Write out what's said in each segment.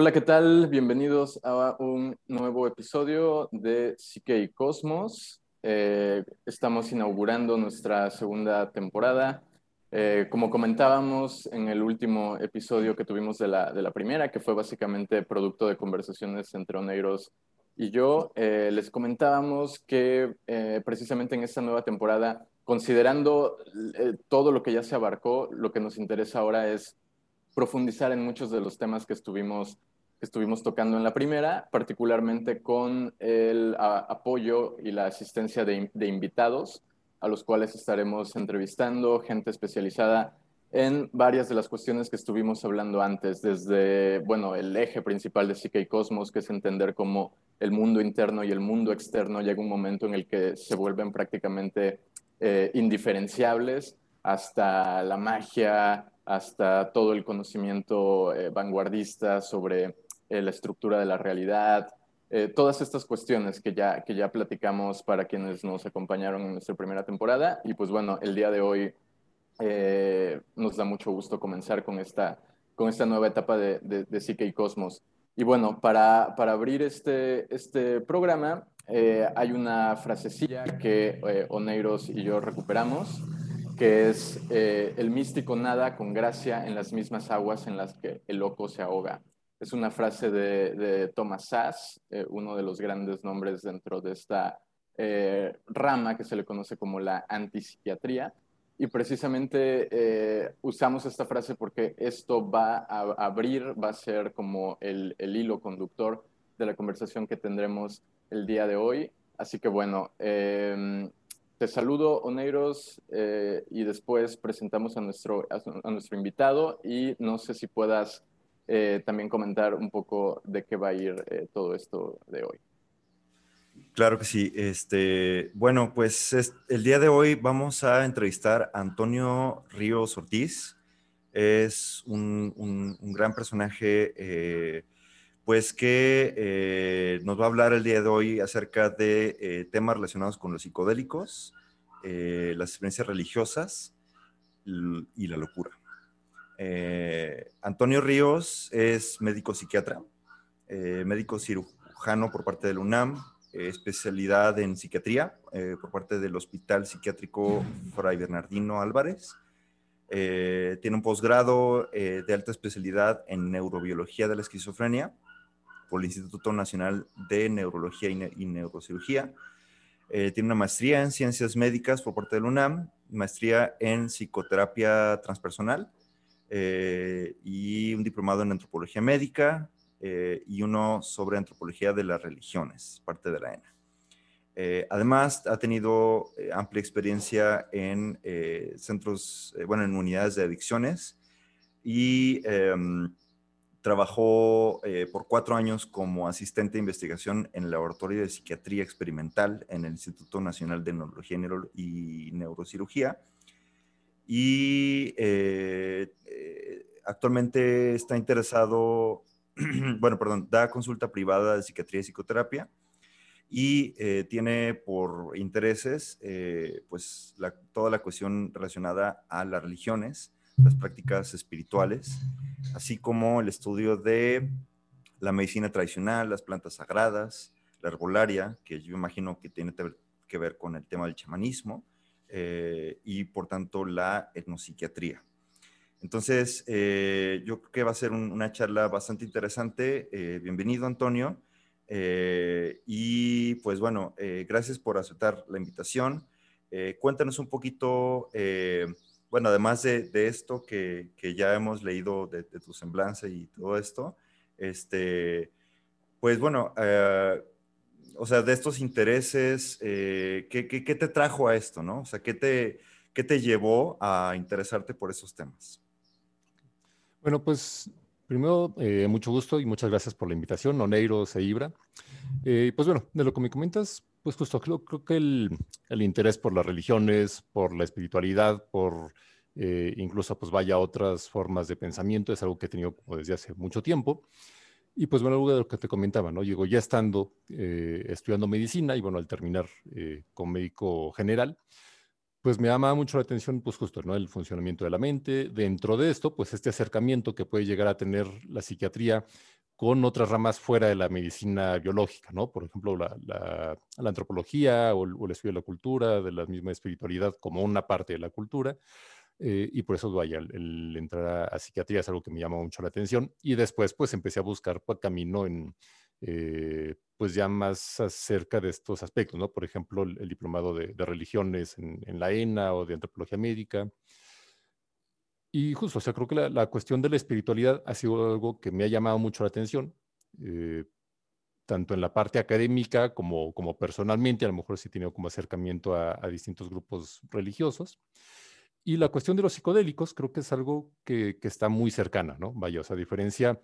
Hola, ¿qué tal? Bienvenidos a un nuevo episodio de Psique y Cosmos. Eh, estamos inaugurando nuestra segunda temporada. Eh, como comentábamos en el último episodio que tuvimos de la, de la primera, que fue básicamente producto de conversaciones entre Oneiros y yo, eh, les comentábamos que precisamente en esta nueva temporada, considerando todo lo que ya se abarcó, lo que nos interesa ahora es profundizar en muchos de los temas que estuvimos, estuvimos tocando en la primera, particularmente con el apoyo y la asistencia de, de, invitados, a los cuales estaremos entrevistando, gente especializada en varias de las cuestiones que estuvimos hablando antes, desde, bueno, el eje principal de Psique y Cosmos, que es entender cómo el mundo interno y el mundo externo llega un momento en el que se vuelven prácticamente eh, indiferenciables, hasta la magia, hasta todo el conocimiento eh, vanguardista sobre eh, la estructura de la realidad, eh, todas estas cuestiones que ya, que ya platicamos para quienes nos acompañaron en nuestra primera temporada. Y pues bueno, el día de hoy nos da mucho gusto comenzar con esta, con esta nueva etapa de, de, de Psique y Cosmos. Y bueno, para, para abrir este, este programa, hay una frasecilla que Oneiros y yo recuperamos que es eh, el místico nada con gracia en las mismas aguas en las que el loco se ahoga. Es una frase de, Thomas Sass, eh, uno de los grandes nombres dentro de esta eh, rama que se le conoce como la antipsiquiatría. Y precisamente usamos esta frase porque esto va a abrir, va a ser como el, el hilo conductor de la conversación que tendremos el día de hoy. Así que bueno, te saludo, Oneiros, eh, y después presentamos a nuestro, a, nuestro invitado y no sé si puedas eh, también comentar un poco de qué va a ir eh, todo esto de hoy. Claro que sí. Este, bueno, pues el día de hoy vamos a entrevistar a Antonio Ríos Ortiz. Es un, un gran personaje pues que eh, nos va a hablar el día de hoy acerca de eh, temas relacionados con los psicodélicos, eh, las experiencias religiosas y la locura. Antonio Ríos es médico psiquiatra, médico cirujano por parte del UNAM, especialidad en psiquiatría por parte del Hospital Psiquiátrico Fray Bernardino Álvarez. tiene un posgrado de alta especialidad en neurobiología de la esquizofrenia por el Instituto Nacional de Neurología y, Neurocirugía. Eh, tiene una maestría en ciencias médicas por parte del UNAM, maestría en psicoterapia transpersonal eh, y un diplomado en antropología médica eh, y uno sobre antropología de las religiones, parte de la ENA. además, ha tenido amplia experiencia en centros, bueno, en unidades de adicciones y em, Trabajó eh, por cuatro años como asistente de investigación en el Laboratorio de Psiquiatría Experimental en el Instituto Nacional de Neurología y Neurocirugía. Y eh, eh, actualmente está interesado, bueno, perdón, da consulta privada de psiquiatría y psicoterapia y tiene por intereses pues toda la cuestión relacionada a las religiones, las prácticas espirituales, así como el estudio de la medicina tradicional, las plantas sagradas, la herbolaria, que yo imagino que tiene que ver con el tema del chamanismo, eh, y por tanto la etnopsiquiatría. Entonces, eh, yo creo que va a ser una charla bastante interesante. Eh, bienvenido, Antonio. y pues bueno, gracias por aceptar la invitación. cuéntanos un poquito bueno, además de, esto que, ya hemos leído de, tu semblanza y todo esto, este, pues bueno, o sea, de estos intereses, eh, ¿qué, te trajo a esto, no? O sea, ¿qué te, qué te llevó a interesarte por esos temas? Bueno, pues primero, eh, mucho gusto y muchas gracias por la invitación, Oneiro Seibra. pues bueno, de lo que me comentas, pues justo creo, creo que el, el, interés por las religiones, por la espiritualidad, por eh, incluso pues vaya otras formas de pensamiento, es algo que he tenido como desde hace mucho tiempo. Y pues bueno, algo de lo que te comentaba, ¿no? Llego ya estando eh, estudiando medicina y bueno, al terminar eh, con médico general, pues me llama mucho la atención, pues justo, ¿no? El funcionamiento de la mente. Dentro de esto, pues este acercamiento que puede llegar a tener la psiquiatría con otras ramas fuera de la medicina biológica, ¿no? Por ejemplo, la, antropología o el, estudio de la cultura, de la misma espiritualidad como una parte de la cultura. Eh, y por eso, vaya, el, entrar a, psiquiatría es algo que me llama mucho la atención. Y después, pues, empecé a buscar pues, camino en, eh, pues, ya más acerca de estos aspectos, ¿no? Por ejemplo, el, diplomado de, religiones en, en, la ENA o de antropología médica. Y justo, o sea, creo que la, cuestión de la espiritualidad ha sido algo que me ha llamado mucho la atención, eh, tanto en la parte académica como, como personalmente, a lo mejor sí he tenido como acercamiento a, distintos grupos religiosos. Y la cuestión de los psicodélicos creo que es algo que, que está muy cercana, ¿no? Vaya, o sea, a diferencia,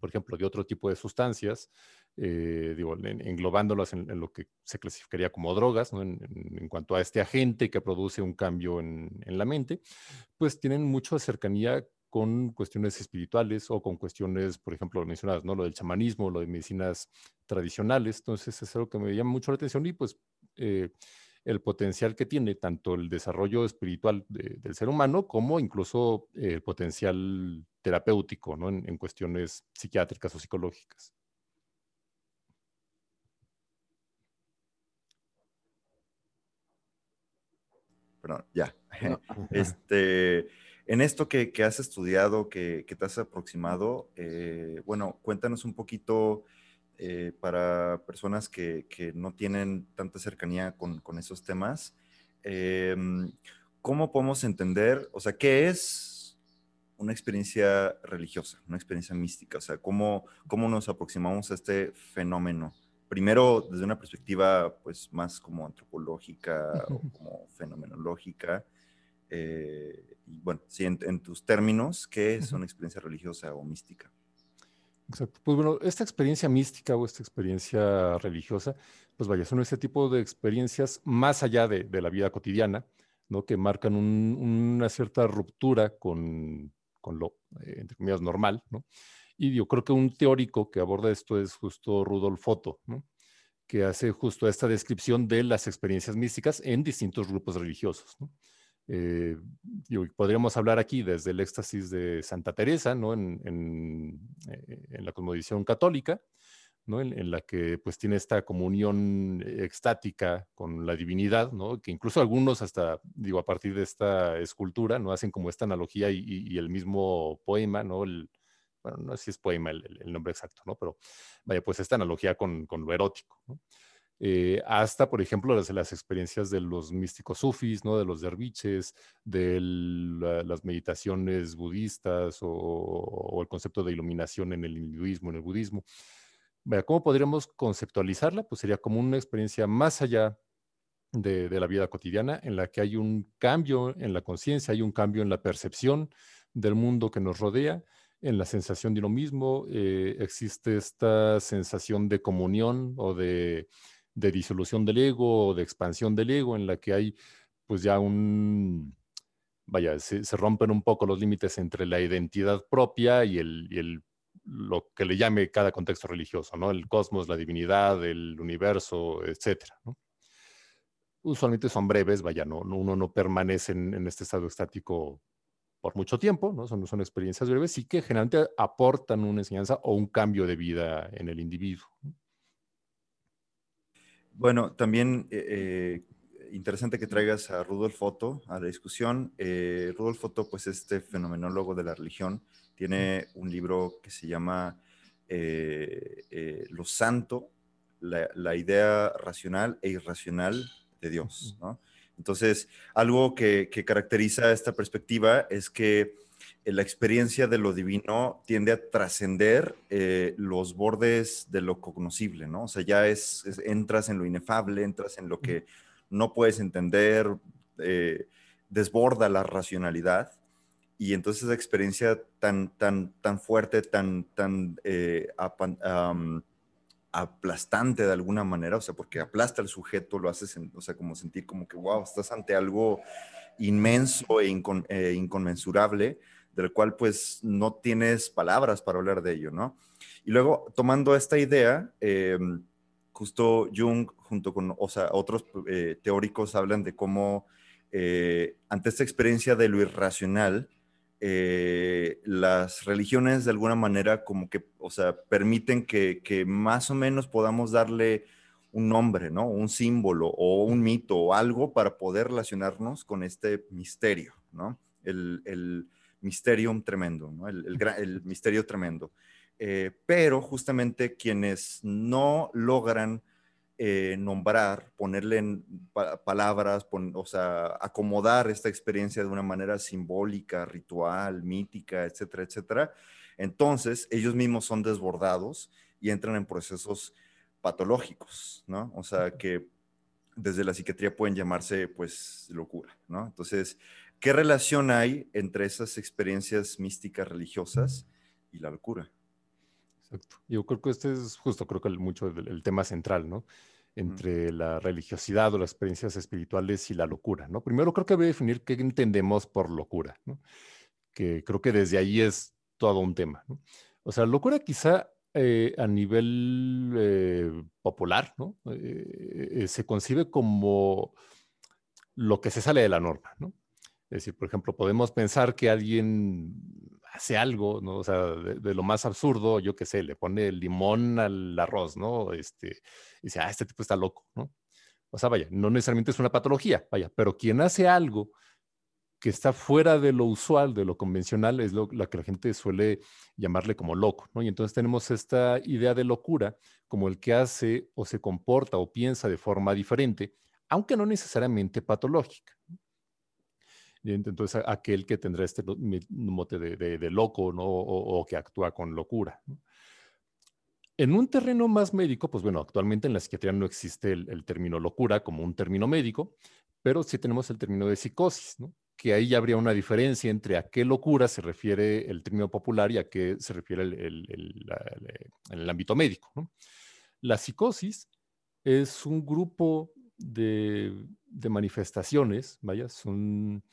por ejemplo, de otro tipo de sustancias, eh, digo, englobándolas en, lo que se clasificaría como drogas, en, cuanto a este agente que produce un cambio en, la mente, pues tienen mucha cercanía con cuestiones espirituales o con cuestiones, por ejemplo, lo mencionadas, ¿no? Lo del chamanismo, lo de medicinas tradicionales. Entonces, es algo que me llama mucho la atención y pues eh, el potencial que tiene tanto el desarrollo espiritual del ser humano como incluso el potencial terapéutico, ¿no? En, cuestiones psiquiátricas o psicológicas. perdón, ya. Este, en esto que, has estudiado, que, te has aproximado, eh, bueno, cuéntanos un poquito eh, para personas que, no tienen tanta cercanía con, esos temas, em, ¿cómo podemos entender, o sea, qué es una experiencia religiosa, una experiencia mística? O sea, ¿cómo, cómo nos aproximamos a este fenómeno? primero desde una perspectiva pues más como antropológica o como fenomenológica. Eh, y bueno, sí, en, tus términos, ¿qué es una experiencia religiosa o mística? Exacto. Pues bueno, esta experiencia mística o esta experiencia religiosa, pues vaya, son ese tipo de experiencias más allá de, la vida cotidiana, ¿no? Que marcan una cierta ruptura con, lo, eh, entre comillas, normal, ¿no? Y yo creo que un teórico que aborda esto es justo Rudolf Otto, que hace justo esta descripción de las experiencias místicas en distintos grupos religiosos. Eh, podríamos hablar aquí desde el éxtasis de Santa Teresa, ¿no? en, en, eh, la cosmovisión católica, ¿no? En, la que pues tiene esta comunión extática con la divinidad, ¿no? que incluso algunos hasta, digo, a partir de esta escultura, ¿no? hacen como esta analogía y, el mismo poema, ¿no? El, bueno, no sé si es poema el, nombre exacto, ¿no? Pero vaya, pues esta analogía con, lo erótico, ¿no? Eh, hasta, por ejemplo, las, experiencias de los místicos sufis, ¿no? de los derviches, de las meditaciones budistas o, el concepto de iluminación en el hinduismo, en el budismo. ¿Cómo podríamos conceptualizarla? Pues sería como una experiencia más allá de, de la vida cotidiana, en la que hay un cambio en la conciencia, hay un cambio en la percepción del mundo que nos rodea en la sensación de uno mismo, eh, existe esta sensación de comunión o de, disolución del ego de expansión del ego en la que hay pues ya un, vaya, se, rompen un poco los límites entre la identidad propia y el, el, lo que le llame cada contexto religioso, ¿no? El cosmos, la divinidad, el universo, etcétera, Usualmente son breves, vaya, no, uno no permanece en este estado estático por mucho tiempo, ¿no? Son, son experiencias breves y que generalmente aportan una enseñanza o un cambio de vida en el individuo. Bueno, también eh, eh, interesante que traigas a Rudolf Otto a la discusión. Eh, Rudolf Otto, pues este fenomenólogo de la religión, tiene un libro que se llama Lo Santo, la, la, idea racional e irracional de Dios, ¿no? Entonces, algo que, caracteriza esta perspectiva es que la experiencia de lo divino tiende a trascender eh, los bordes de lo cognoscible, ¿no? O sea, ya es, entras en lo inefable, entras en lo que no puedes entender, eh, desborda la racionalidad. Y entonces esa experiencia tan, tan, tan fuerte, tan, tan aplastante de alguna manera, o sea, porque aplasta al sujeto, lo haces, o sea, como sentir como que, wow, estás ante algo inmenso e, e, inconmensurable, del cual pues no tienes palabras para hablar de ello, ¿no? Y luego, tomando esta idea, eh, justo Jung, junto con o sea, otros eh, teóricos, hablan de cómo eh, ante esta experiencia de lo irracional, eh, las religiones de alguna manera como que, o sea, permiten que, más o menos podamos darle un nombre, ¿no? Un símbolo o un mito o algo para poder relacionarnos con este misterio, ¿no? El misterium tremendo, ¿no? El, el, el misterio tremendo. Eh, pero justamente quienes no logran eh, nombrar, ponerle en palabras, o sea, acomodar esta experiencia de una manera simbólica, ritual, mítica, etcétera, etcétera. Entonces, ellos mismos son desbordados y entran en procesos patológicos, ¿no? O sea, que desde la psiquiatría pueden llamarse, pues, locura, ¿no? Entonces, ¿qué relación hay entre esas experiencias místicas religiosas y la locura? Yo creo que este es justo, creo que mucho el, tema central, ¿no? Entre la religiosidad o las experiencias espirituales y la locura, ¿no? Primero creo que voy a definir qué entendemos por locura, ¿no? Que creo que desde ahí es todo un tema, ¿no? O sea, locura quizá eh, a nivel eh, popular, ¿no? Eh, se concibe como lo que se sale de la norma, ¿no? Es decir, por ejemplo, podemos pensar que alguien hace algo, ¿no? O sea, de, lo más absurdo, yo qué sé, le pone limón al arroz, ¿no? Este, y dice, ah, este tipo está loco, ¿no? O sea, vaya, no necesariamente es una patología, vaya, pero quien hace algo que está fuera de lo usual, de lo convencional, es lo, que la gente suele llamarle como loco, ¿no? Y entonces tenemos esta idea de locura como el que hace o se comporta o piensa de forma diferente, aunque no necesariamente patológica. Entonces, aquel que tendrá este mote de, loco. O, que actúa con locura. En un terreno más médico, pues bueno, actualmente en la psiquiatría no existe el, término locura como un término médico, pero sí tenemos el término de psicosis, ¿no? que ahí ya habría una diferencia entre a qué locura se refiere el término popular y a qué se refiere el, el ámbito médico. La psicosis es un grupo de, de manifestaciones, vaya, son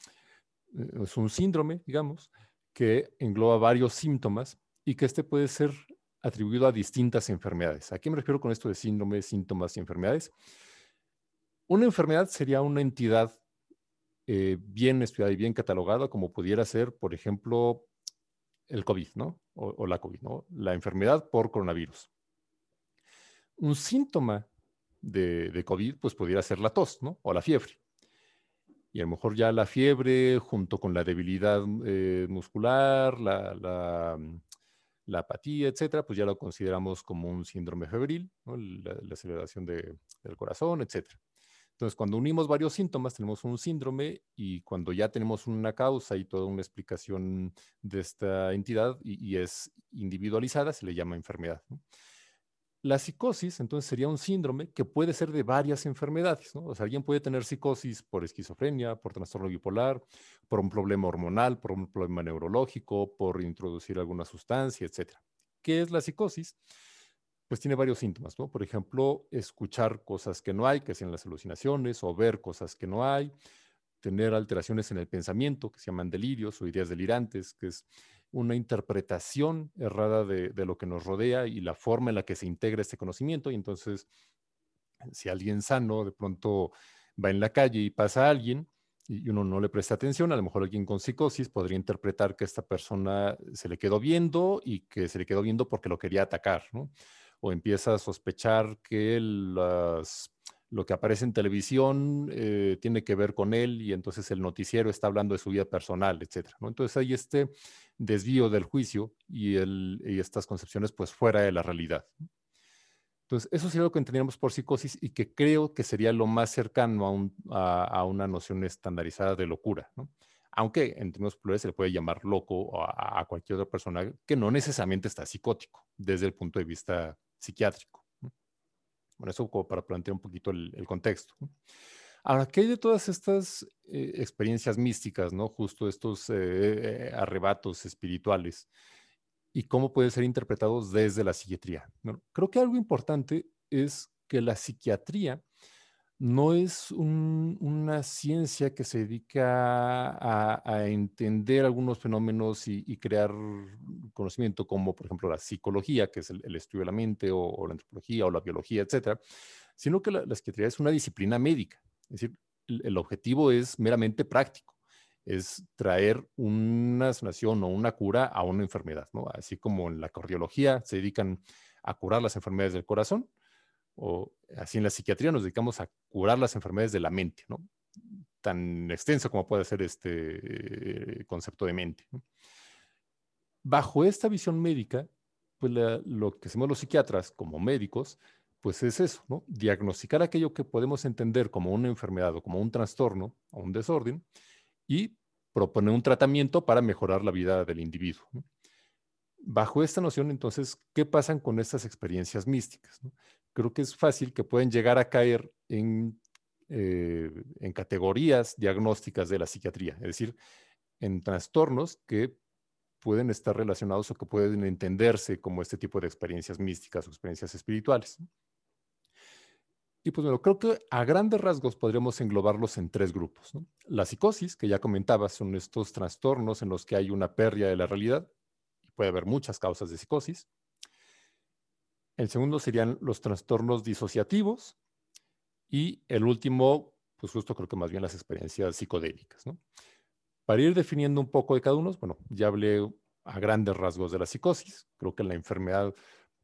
es un síndrome, digamos, que engloba varios síntomas y que este puede ser atribuido a distintas enfermedades. ¿A qué me refiero con esto de síndrome, síntomas y enfermedades? Una enfermedad sería una entidad eh, bien estudiada y bien catalogada, como pudiera ser, por ejemplo, el COVID, ¿no? O, la COVID, ¿no? La enfermedad por coronavirus. Un síntoma de, de, COVID, pues pudiera ser la tos, ¿no? O la fiebre y a lo mejor ya la fiebre junto con la debilidad eh, muscular, la, mm, la, apatía, etcétera, pues ya lo consideramos como un síndrome febril, la, aceleración del corazón, etcétera. Entonces, cuando unimos varios síntomas, tenemos un síndrome y cuando ya tenemos una causa y toda una explicación de esta entidad y, es individualizada, se le llama enfermedad. La psicosis, entonces, sería un síndrome que puede ser de varias enfermedades, ¿no? O sea, alguien puede tener psicosis por esquizofrenia, por trastorno bipolar, por un problema hormonal, por un problema neurológico, por introducir alguna sustancia, etc. ¿Qué es la psicosis? Pues tiene varios síntomas, ¿no? Por ejemplo, escuchar cosas que no hay, que sean las alucinaciones, o ver cosas que no hay, tener alteraciones en el pensamiento, que se llaman delirios o ideas delirantes, que es una interpretación errada de, lo que nos rodea y la forma en la que se integra este conocimiento. Y entonces, si alguien sano de pronto va en la calle y pasa a alguien y uno no le presta atención, a lo mejor alguien con psicosis podría interpretar que esta persona se le quedó viendo y que se le quedó viendo porque lo quería atacar, ¿no? O empieza a sospechar que las lo que aparece en televisión eh, tiene que ver con él y entonces el noticiero está hablando de su vida personal. ¿no? Entonces hay este desvío del juicio y, estas concepciones pues fuera de la realidad. Entonces, eso sería lo que entendíamos por psicosis y que creo que sería lo más cercano a, a, una noción estandarizada de locura. ¿no? Aunque en términos plurales se le puede llamar loco a, a cualquier otra persona que no necesariamente está psicótico desde el punto de vista psiquiátrico. Bueno, eso como para plantear un poquito el, contexto. Ahora, ¿qué hay de todas estas eh, experiencias místicas, ¿no? Justo estos eh, eh, arrebatos espirituales y cómo pueden ser interpretados desde la psiquiatría. Creo que algo importante es que la psiquiatría no es una ciencia que se dedica a, entender algunos fenómenos y, crear conocimiento, como por ejemplo la psicología, que es el, estudio de la mente, o, la antropología, o la biología, etcétera, sino que la, psiquiatría es una disciplina médica. Es decir, el, objetivo es meramente práctico es traer una sanación o una cura a una enfermedad, ¿no? Así como en la cardiología se dedican a curar las enfermedades del corazón, o así en la psiquiatría nos dedicamos a curar las enfermedades de la mente, ¿no? Tan extenso como puede ser este concepto de mente. Bajo esta visión médica, pues lo que hacemos los psiquiatras como médicos, pues es eso, ¿no? Diagnosticar aquello que podemos entender como una enfermedad o como un trastorno o un desorden y proponer un tratamiento para mejorar la vida del individuo. Bajo esta noción, entonces, ¿qué pasan con estas experiencias místicas? Creo que es fácil que pueden llegar a caer en, eh, en categorías diagnósticas de la psiquiatría, es decir, en trastornos que pueden estar relacionados o que pueden entenderse como este tipo de experiencias místicas o experiencias espirituales. Y pues bueno, creo que a grandes rasgos podríamos englobarlos en tres grupos. La psicosis, que ya comentaba, son estos trastornos en los que hay una pérdida de la realidad, y puede haber muchas causas de psicosis. El segundo serían los trastornos disociativos, y el último, pues justo creo que más bien las experiencias psicodélicas. ¿no? Para ir definiendo un poco de cada uno, bueno, ya hablé a grandes rasgos de la psicosis. Creo que la enfermedad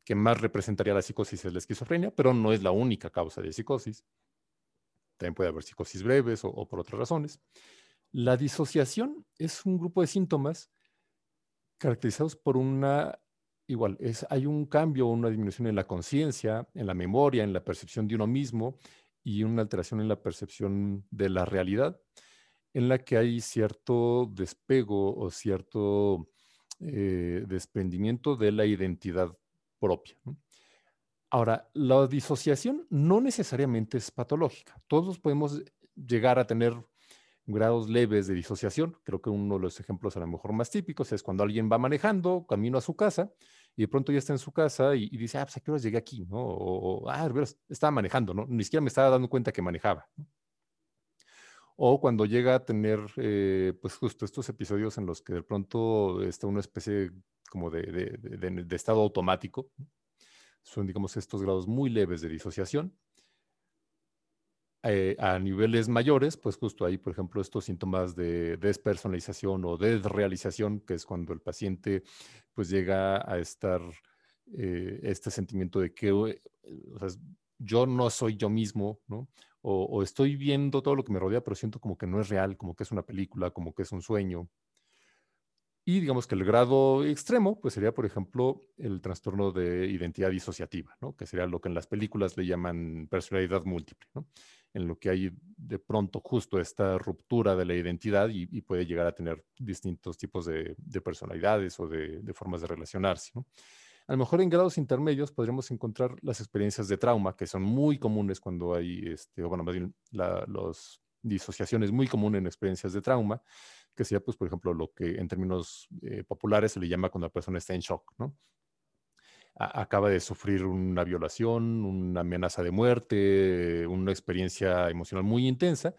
que más representaría la psicosis es la esquizofrenia, pero no es la única causa de psicosis. También puede haber psicosis breves o, por otras razones. La disociación es un grupo de síntomas caracterizados por una, igual, es, hay un cambio una disminución en la conciencia, en la memoria, en la percepción de uno mismo y una alteración en la percepción de la realidad en la que hay cierto despego o cierto eh, desprendimiento de la identidad propia. Ahora, la disociación no necesariamente es patológica. Todos podemos llegar a tener grados leves de disociación. Creo que uno de los ejemplos a lo mejor más típicos es cuando alguien va manejando camino a su casa y de pronto ya está en su casa y, dice, ah, pues a qué horas llegué aquí, ¿no? O, ah, estaba manejando, ¿no? Ni siquiera me estaba dando cuenta que manejaba o cuando llega a tener, eh, pues justo estos episodios en los que de pronto está una especie como de, estado automático, son, digamos, estos grados muy leves de disociación. Eh, a niveles mayores, pues justo ahí, por ejemplo, estos síntomas de despersonalización o desrealización, que es cuando el paciente pues llega a estar eh, este sentimiento de que yo no soy yo mismo, ¿no? o, estoy viendo todo lo que me rodea, pero siento como que no es real, como que es una película, como que es un sueño. Y digamos que el grado extremo, pues sería, por ejemplo, el trastorno de identidad disociativa, ¿no? que sería lo que en las películas le llaman personalidad múltiple, ¿no? En lo que hay de pronto justo esta ruptura de la identidad y, puede llegar a tener distintos tipos de, personalidades o de, formas de relacionarse. ¿no? A lo mejor en grados intermedios podríamos encontrar las experiencias de trauma, que son muy comunes cuando hay, este, o bueno, más bien los disociaciones muy comunes en experiencias de trauma, que sería, pues, por ejemplo, lo que en términos eh, populares se le llama cuando la persona está en shock, ¿no? Acaba de sufrir una violación, una amenaza de muerte, una experiencia emocional muy intensa,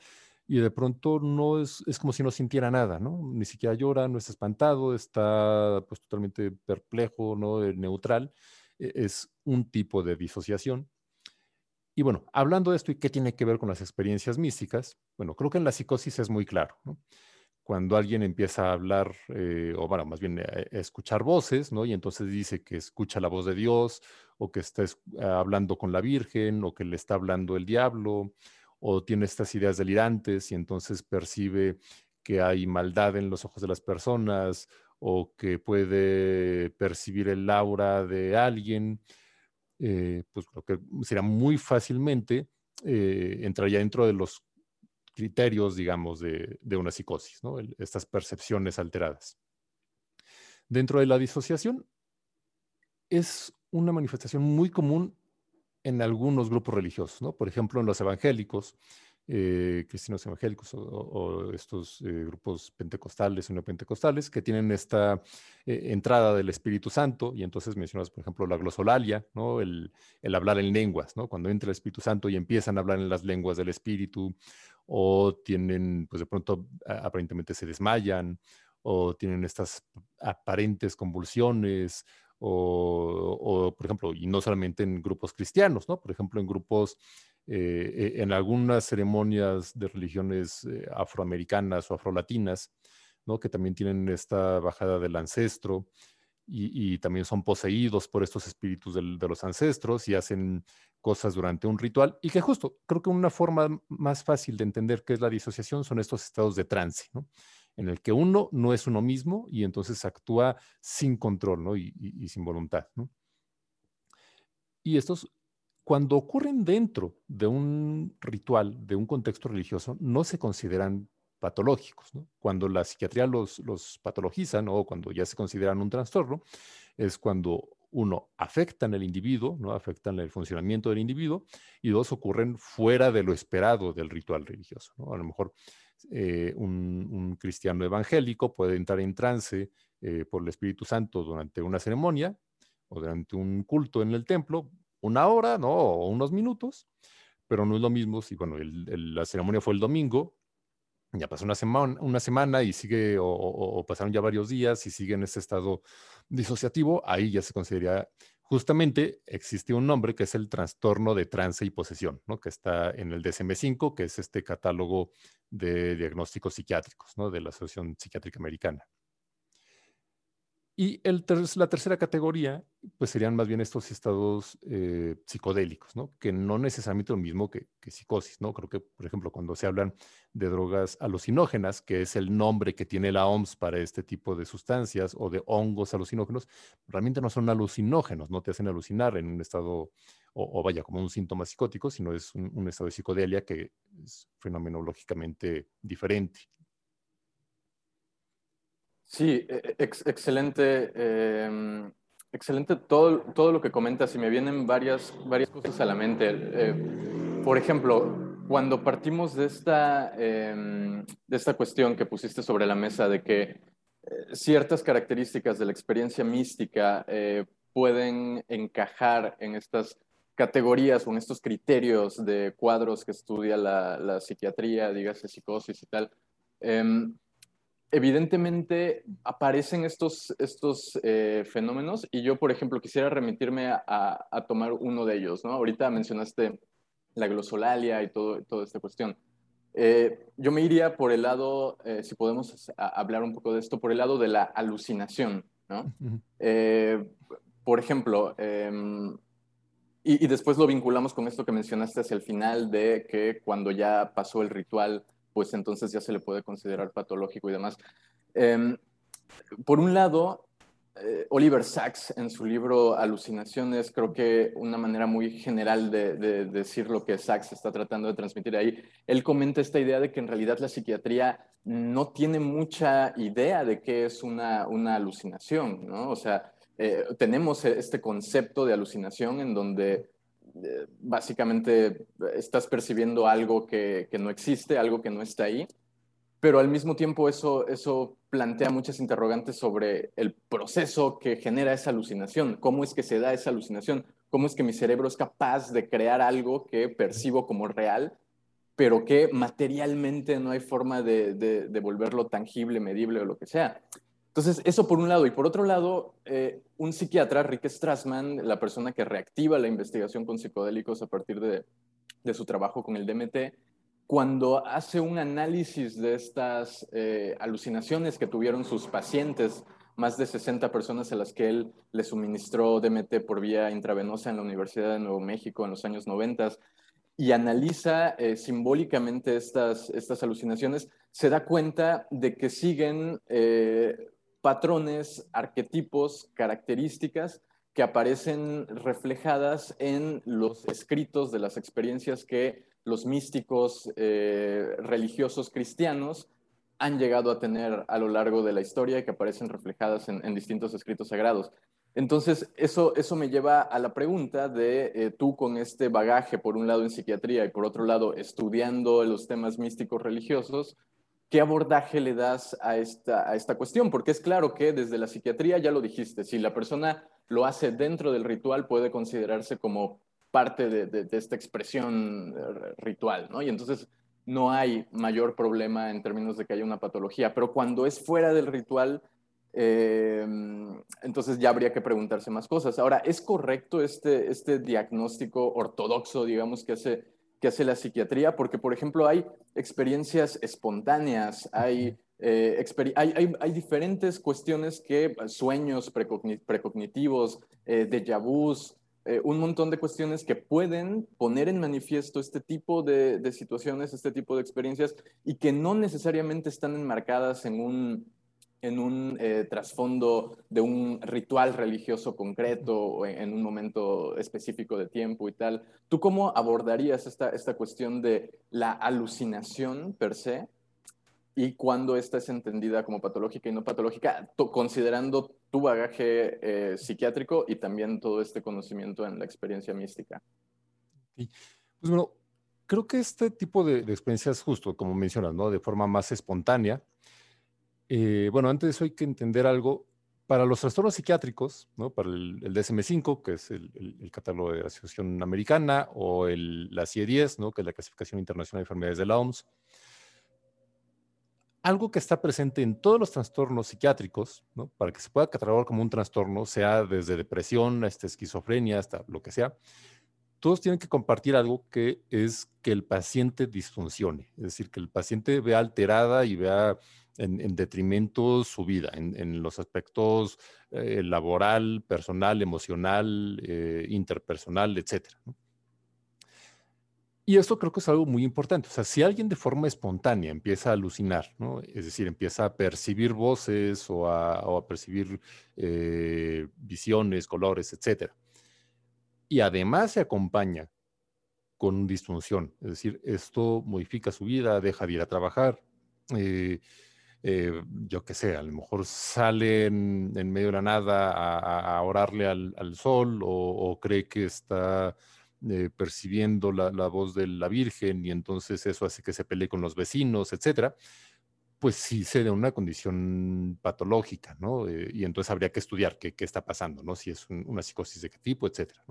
y de pronto no es, es como si no sintiera nada, ¿no? Ni siquiera llora, no está espantado, está pues totalmente perplejo, ¿no? Eh, neutral. E, es un tipo de disociación. Y bueno, hablando de esto y qué tiene que ver con las experiencias místicas, bueno, creo que en la psicosis es muy claro, ¿no? Cuando alguien empieza a hablar, eh, o bueno, más bien eh, a escuchar voces, ¿no? Y entonces dice que escucha la voz de Dios, o que está hablando con la Virgen, o que le está hablando el diablo, o tiene estas ideas delirantes y entonces percibe que hay maldad en los ojos de las personas o que puede percibir el aura de alguien, eh, pues creo que será muy fácilmente eh, entraría dentro de los criterios, digamos, de, una psicosis, estas percepciones alteradas. Dentro de la disociación es una manifestación muy común en algunos grupos religiosos, ¿no? Por ejemplo, en los evangélicos, eh, cristianos evangélicos o, estos eh, grupos pentecostales o neopentecostales que tienen esta eh, entrada del Espíritu Santo y entonces mencionas, por ejemplo, la glosolalia. El, el, hablar en lenguas, ¿no? Cuando entra el Espíritu Santo y empiezan a hablar en las lenguas del Espíritu o tienen, pues de pronto aparentemente se desmayan o tienen estas aparentes convulsiones o, por ejemplo, y no solamente en grupos cristianos, ¿no? Por ejemplo, en grupos, eh, en algunas ceremonias de religiones eh, afroamericanas o afrolatinas, ¿no? Que también tienen esta bajada del ancestro y, también son poseídos por estos espíritus de los ancestros y hacen cosas durante un ritual y que justo creo que una forma más fácil de entender qué es la disociación son estos estados de trance, ¿no? en el que uno no es uno mismo y entonces actúa sin control ¿no? y, sin voluntad. ¿no? Y estos, cuando ocurren dentro de un ritual, de un contexto religioso, no se consideran patológicos. ¿no? Cuando la psiquiatría los, los patologiza o cuando ya se consideran un trastorno, es cuando uno, afectan al individuo, ¿no? afectan el funcionamiento del individuo, y dos, ocurren fuera de lo esperado del ritual religioso. A lo mejor eh, un, cristiano evangélico puede entrar en trance eh, por el Espíritu Santo durante una ceremonia o durante un culto en el templo, una hora, ¿no? O unos minutos, pero no es lo mismo si, bueno, la ceremonia fue el domingo, ya pasó una semana, una semana y sigue, o, pasaron ya varios días y sigue en ese estado disociativo, ahí ya se consideraría justamente existe un nombre que es el trastorno de trance y posesión, ¿no? que está en el DSM-5, que es este catálogo de diagnósticos psiquiátricos ¿no? de la Asociación Psiquiátrica Americana. Y el la tercera categoría, pues serían más bien estos estados eh, psicodélicos, ¿no? Que no necesariamente lo mismo que, psicosis, ¿no? Creo que, por ejemplo, cuando se hablan de drogas alucinógenas, que es el nombre que tiene la OMS para este tipo de sustancias, o de hongos alucinógenos, realmente no son alucinógenos, no te hacen alucinar en un estado, o, vaya, como un síntoma psicótico, sino es un, estado de psicodelia que es fenomenológicamente diferente. Sí, e, e, excelente. Em, excelente todo, todo lo que comentas y me vienen varias, varias cosas a la mente. Eh, por ejemplo, cuando partimos de esta, em, de esta cuestión que pusiste sobre la mesa de que eh, ciertas características de la experiencia mística eh, pueden encajar en estas categorías o en estos criterios de cuadros que estudia la, la psiquiatría, dígase psicosis y tal. Em, evidentemente aparecen estos, estos eh, fenómenos y yo, por ejemplo, quisiera remitirme a, tomar uno de ellos, ¿no? Ahorita mencionaste la glosolalia y todo, toda esta cuestión. Eh, yo me iría por el lado, eh, si podemos hablar un poco de esto, por el lado de la alucinación, ¿no? por ejemplo, em, y, y después lo vinculamos con esto que mencionaste hacia el final de que cuando ya pasó el ritual, pues entonces ya se le puede considerar patológico y demás. Em, por un lado, eh, Oliver Sacks en su libro Alucinaciones, creo que una manera muy general de, decir lo que Sacks está tratando de transmitir ahí, él comenta esta idea de que en realidad la psiquiatría no tiene mucha idea de qué es una, una alucinación, ¿no? O sea, eh, tenemos este concepto de alucinación en donde básicamente estás percibiendo algo que, no existe, algo que no está ahí, pero al mismo tiempo eso, eso plantea muchas interrogantes sobre el proceso que genera esa alucinación, cómo es que se da esa alucinación, cómo es que mi cerebro es capaz de crear algo que percibo como real, pero que materialmente no hay forma de, de volverlo tangible, medible o lo que sea. Entonces, eso por un lado. Y por otro lado, eh, un psiquiatra, Rick Strassman, la persona que reactiva la investigación con psicodélicos a partir de, su trabajo con el DMT, cuando hace un análisis de estas eh, alucinaciones que tuvieron sus pacientes, más de 60 personas a las que él le suministró DMT por vía intravenosa en la Universidad de Nuevo México en los años 90, y analiza eh, simbólicamente estas, estas alucinaciones, se da cuenta de que siguen patrones, arquetipos, características que aparecen reflejadas en los escritos de las experiencias que los místicos eh, religiosos cristianos han llegado a tener a lo largo de la historia que aparecen reflejadas en, distintos escritos sagrados. Entonces, eso, eso me lleva a la pregunta de eh, tú con este bagaje, por un lado en psiquiatría y por otro lado estudiando los temas místicos religiosos, ¿qué abordaje le das a esta, a esta cuestión? Porque es claro que desde la psiquiatría, ya lo dijiste, si la persona lo hace dentro del ritual, puede considerarse como parte de, esta expresión eh, ritual, ¿no? Y entonces no hay mayor problema en términos de que haya una patología, pero cuando es fuera del ritual, Em, entonces ya habría que preguntarse más cosas. Ahora, ¿es correcto este, este diagnóstico ortodoxo, digamos, que hace, que hace la psiquiatría? Porque, por ejemplo, hay experiencias espontáneas, hay, eh, hay, hay, diferentes cuestiones que, sueños precognitivos, eh, déjà vus, eh, un montón de cuestiones que pueden poner en manifiesto este tipo de, de situaciones, este tipo de experiencias, y que no necesariamente están enmarcadas en un en un eh, trasfondo de un ritual religioso concreto o en, un momento específico de tiempo y tal. ¿Tú cómo abordarías esta, esta cuestión de la alucinación per se y cuándo esta es entendida como patológica y no patológica, considerando tu bagaje eh, psiquiátrico y también todo este conocimiento en la experiencia mística? Pues bueno, creo que este tipo de, de experiencias, justo como mencionas, ¿no? de forma más espontánea, eh, bueno, antes de eso hay que entender algo. Para los trastornos psiquiátricos, ¿no? para el, DSM-5, que es el, catálogo de la Asociación Americana, o la CIE-10, ¿no? que es la Clasificación Internacional de Enfermedades de la OMS, algo que está presente en todos los trastornos psiquiátricos, ¿no? para que se pueda catalogar como un trastorno, sea desde depresión hasta esquizofrenia, hasta lo que sea, todos tienen que compartir algo que es que el paciente disfuncione, es decir, que el paciente vea alterada y vea en, detrimento su vida, en, los aspectos eh, laboral, personal, emocional, eh, interpersonal, etc. Y esto creo que es algo muy importante. O sea, si alguien de forma espontánea empieza a alucinar, ¿no? es decir, empieza a percibir voces o a, percibir eh, visiones, colores, etc. Y además se acompaña con disfunción, es decir, esto modifica su vida, deja de ir a trabajar, eh, yo qué sé, a lo mejor salen en, medio de la nada a, orarle al, sol o, cree que está eh, percibiendo la, voz de la Virgen y entonces eso hace que se pelee con los vecinos, etcétera, pues sí sería una condición patológica, ¿no? Eh, y entonces habría que estudiar qué, está pasando, ¿no? Si es una psicosis de qué tipo, etcétera,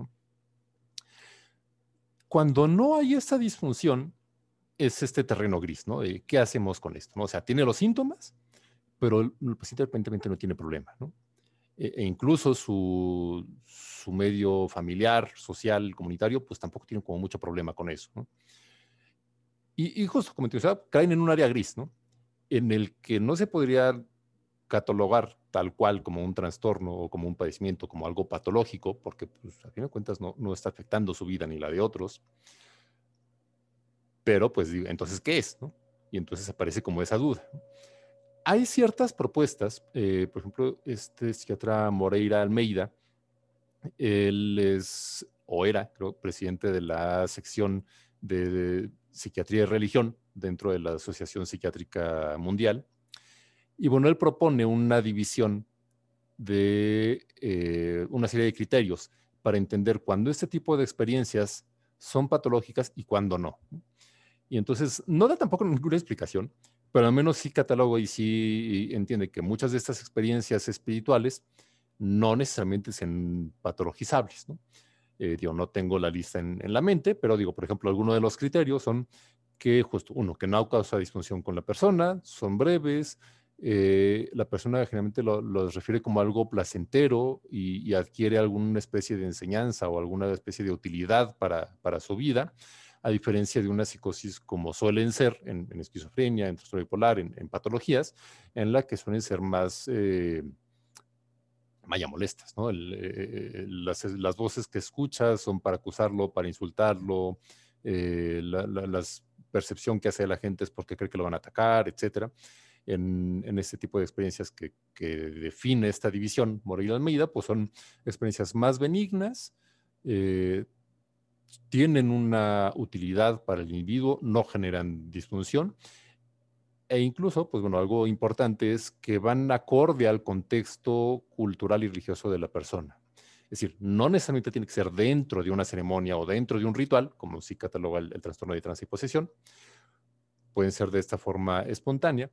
Cuando no hay esta disfunción, es este terreno gris, ¿no? ¿Qué hacemos con esto? ¿no? O sea, tiene los síntomas, pero el, paciente aparentemente no tiene problema, ¿no? E, e incluso su, su, medio familiar, social, comunitario, pues tampoco tiene como mucho problema con eso, ¿no? Y, y justo como te decía, caen en un área gris, ¿no? En el que no se podría catalogar tal cual como un trastorno o como un padecimiento, como algo patológico, porque pues, a fin de cuentas no, no está afectando su vida ni la de otros pero pues entonces, ¿qué es? Y entonces aparece como esa duda. Hay ciertas propuestas, eh, por ejemplo, este psiquiatra Moreira Almeida, él es, o era, creo, presidente de la sección de, psiquiatría y religión dentro de la Asociación Psiquiátrica Mundial. Y bueno, él propone una división de eh, una serie de criterios para entender cuándo este tipo de experiencias son patológicas y cuándo no. Y entonces no da tampoco ninguna explicación, pero al menos sí cataloga y sí entiende que muchas de estas experiencias espirituales no necesariamente son patologizables. ¿no? Eh, digo, no tengo la lista en, la mente, pero digo, por ejemplo, algunos de los criterios son que justo uno, que no causa disfunción con la persona, son breves, eh, la persona generalmente los refiere como algo placentero y, adquiere alguna especie de enseñanza o alguna especie de utilidad para, para su vida a diferencia de una psicosis como suelen ser en, esquizofrenia, en trastorno bipolar, en, patologías, en la que suelen ser más eh, molestas, ¿no? Eh, las, voces que escuchas son para acusarlo, para insultarlo, eh, la, percepción que hace la gente es porque cree que lo van a atacar, etcétera. En, este tipo de experiencias que, define esta división Moreira Almeida, pues son experiencias más benignas, tienen una utilidad para el individuo, no generan disfunción. E incluso, pues bueno, algo importante es que van acorde al contexto cultural y religioso de la persona. Es decir, no necesariamente tiene que ser dentro de una ceremonia o dentro de un ritual, como si cataloga el, trastorno de trance y posesión. Pueden ser de esta forma espontánea,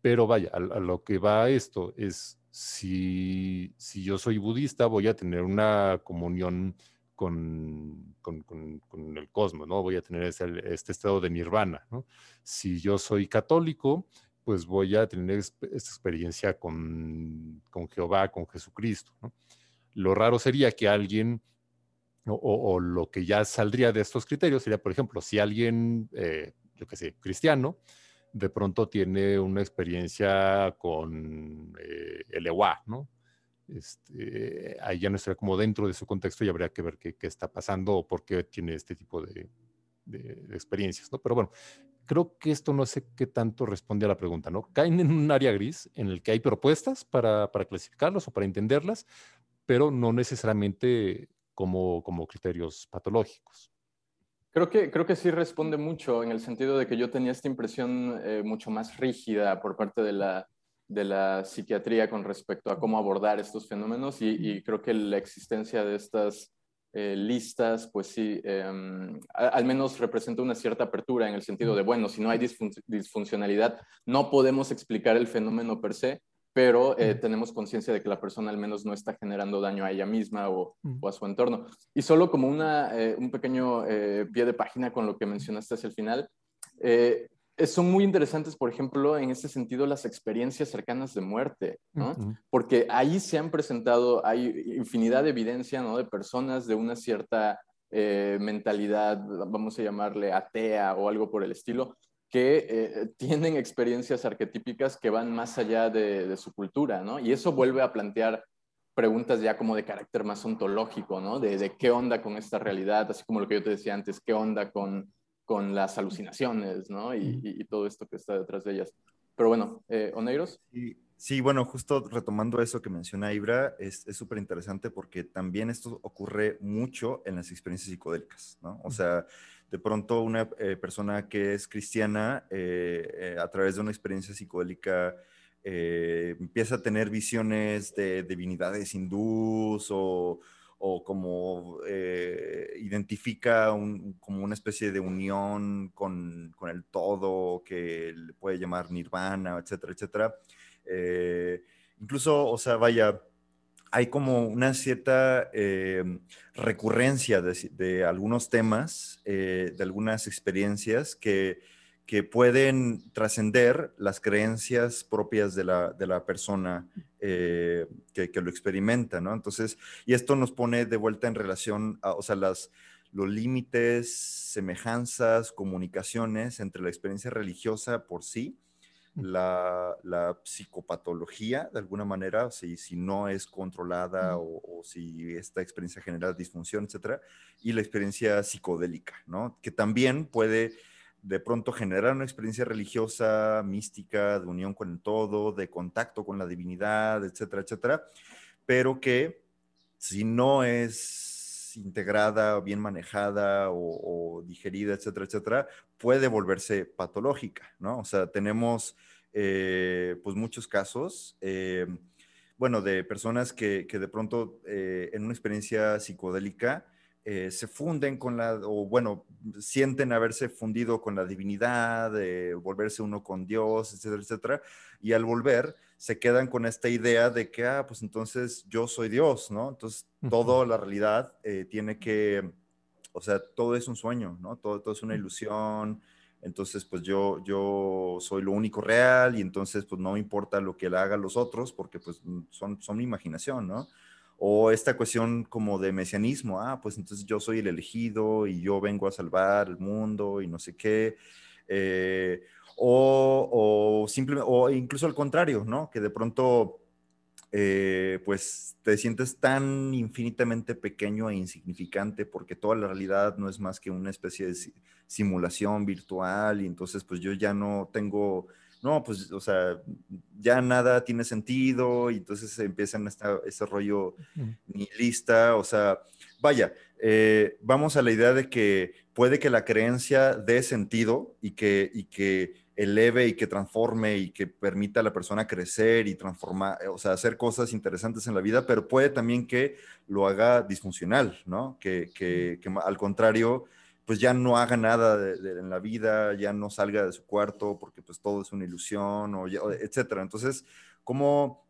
pero vaya, a, lo que va esto es, si, si yo soy budista, voy a tener una comunión con, con, el cosmos, ¿no? Voy a tener este estado de nirvana, ¿no? Si yo soy católico, pues voy a tener esta experiencia con, con Jehová, con Jesucristo. Lo raro sería que alguien, o, lo que ya saldría de estos criterios sería, por ejemplo, si alguien, eh, yo qué sé, cristiano, de pronto tiene una experiencia con eh, el EWA, ¿no? Este, ahí ya no estaría como dentro de su contexto y habría que ver qué, qué está pasando o por qué tiene este tipo de, de, experiencias, ¿no? Pero bueno, creo que esto no sé qué tanto responde a la pregunta, ¿no? Caen en un área gris en el que hay propuestas para, para clasificarlas o para entenderlas, pero no necesariamente como, como criterios patológicos. Creo que, creo que sí responde mucho en el sentido de que yo tenía esta impresión eh, mucho más rígida por parte de la, de la psiquiatría con respecto a cómo abordar estos fenómenos y, y creo que la existencia de estas eh, listas, pues sí, em, al menos representa una cierta apertura en el sentido de, bueno, si no hay disfuncionalidad, no podemos explicar el fenómeno per se, pero eh, tenemos conciencia de que la persona al menos no está generando daño a ella misma o, a su entorno. Y solo como una, eh, un pequeño pie de página con lo que mencionaste hacia el final, son muy interesantes, por ejemplo, en ese sentido, las experiencias cercanas de muerte, ¿no? Porque ahí se han presentado, hay infinidad de evidencia, ¿no? De personas de una cierta eh, mentalidad, vamos a llamarle atea o algo por el estilo, que eh, tienen experiencias arquetípicas que van más allá de, su cultura, ¿no? Y eso vuelve a plantear preguntas ya como de carácter más ontológico, ¿no? De, de qué onda con esta realidad, así como lo que yo te decía antes, qué onda con con las alucinaciones, ¿no? Y, todo esto que está detrás de ellas. Pero bueno, eh, Oneiros. Sí, bueno, justo retomando eso que menciona Ibra, es súper interesante porque también esto ocurre mucho en las experiencias psicodélicas, ¿no? O sea, de pronto una eh, persona que es cristiana, eh, a través de una experiencia psicodélica, empieza a tener visiones de divinidades hindús o, o como eh, identifica como una especie de unión con, el todo que le puede llamar nirvana, etcétera, etcétera. Eh, incluso, o sea, vaya, hay como una cierta eh, recurrencia de, algunos temas, de algunas experiencias que que pueden trascender las creencias propias de la, persona eh, que, lo experimenta, ¿no? Entonces, y esto nos pone de vuelta en relación a, o sea, las, los límites, semejanzas, comunicaciones entre la experiencia religiosa por sí, la, psicopatología, de alguna manera, si, si no es controlada o, o, si esta experiencia genera disfunción, etcétera, y la experiencia psicodélica, ¿no? Que también puede de pronto generar una experiencia religiosa, mística, de unión con el todo, de contacto con la divinidad, etcétera, etcétera, pero que si no es integrada bien manejada o, digerida, etcétera, etcétera, puede volverse patológica, ¿no? O sea, tenemos eh, pues muchos casos, eh, bueno, de personas que, de pronto eh, en una experiencia psicodélica, eh, se funden con la, o bueno, sienten haberse fundido con la divinidad, de volverse uno con Dios, etcétera, etcétera, y al volver se quedan con esta idea de que, ah, pues entonces yo soy Dios, ¿no? Entonces, toda la realidad eh, tiene que, o sea, todo es un sueño, ¿no? Todo, todo es una ilusión, entonces, pues yo, yo soy lo único real y entonces, pues no importa lo que le hagan los otros porque, pues, son, son mi imaginación, ¿no? O esta cuestión como de mesianismo, ah, pues entonces yo soy el elegido y yo vengo a salvar el mundo y no sé qué, eh, o, o, o incluso al contrario, ¿no? Que de pronto, eh, pues te sientes tan infinitamente pequeño e insignificante porque toda la realidad no es más que una especie de simulación virtual y entonces pues yo ya no tengo no, pues, o sea, ya nada tiene sentido y entonces empiezan esta, ese rollo nihilista, o sea, vaya, eh, vamos a la idea de que puede que la creencia dé sentido y que, y que eleve y que transforme y que permita a la persona crecer y transformar, o sea, hacer cosas interesantes en la vida, pero puede también que lo haga disfuncional, ¿no? Que, que, que al contrario, pues ya no haga nada en la vida, ya no salga de su cuarto porque pues todo es una ilusión, o, etcétera. Entonces, ¿cómo,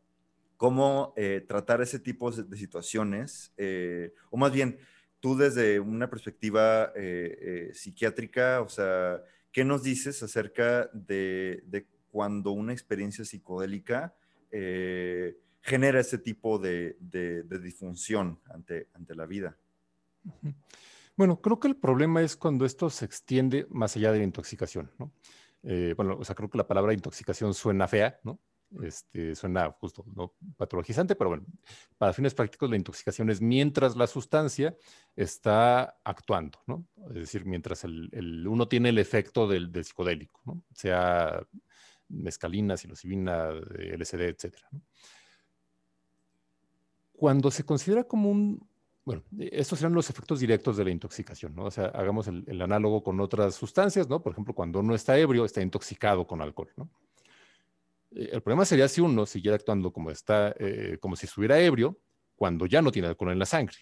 cómo eh, tratar ese tipo de situaciones? Eh, o más bien, tú desde una perspectiva eh, psiquiátrica, o sea, ¿qué nos dices acerca de, cuando una experiencia psicodélica genera ese tipo de, disfunción ante, ante la vida. Bueno, creo que el problema es cuando esto se extiende más allá de la intoxicación. Eh, bueno, o sea, creo que la palabra intoxicación suena fea, ¿no? Este, suena justo patologizante, pero bueno, para fines prácticos la intoxicación es mientras la sustancia está actuando, ¿no? Es decir, mientras el, uno tiene el efecto del, psicodélico, ¿no? Sea mescalina, psilocibina, LSD, etcétera. Cuando se considera como un, bueno, estos serán los efectos directos de la intoxicación, ¿no? O sea, hagamos el, análogo con otras sustancias, ¿no? Por ejemplo, cuando uno está ebrio, está intoxicado con alcohol. Eh, el problema sería si uno siguiera actuando como, está, eh, como si estuviera ebrio cuando ya no tiene alcohol en la sangre.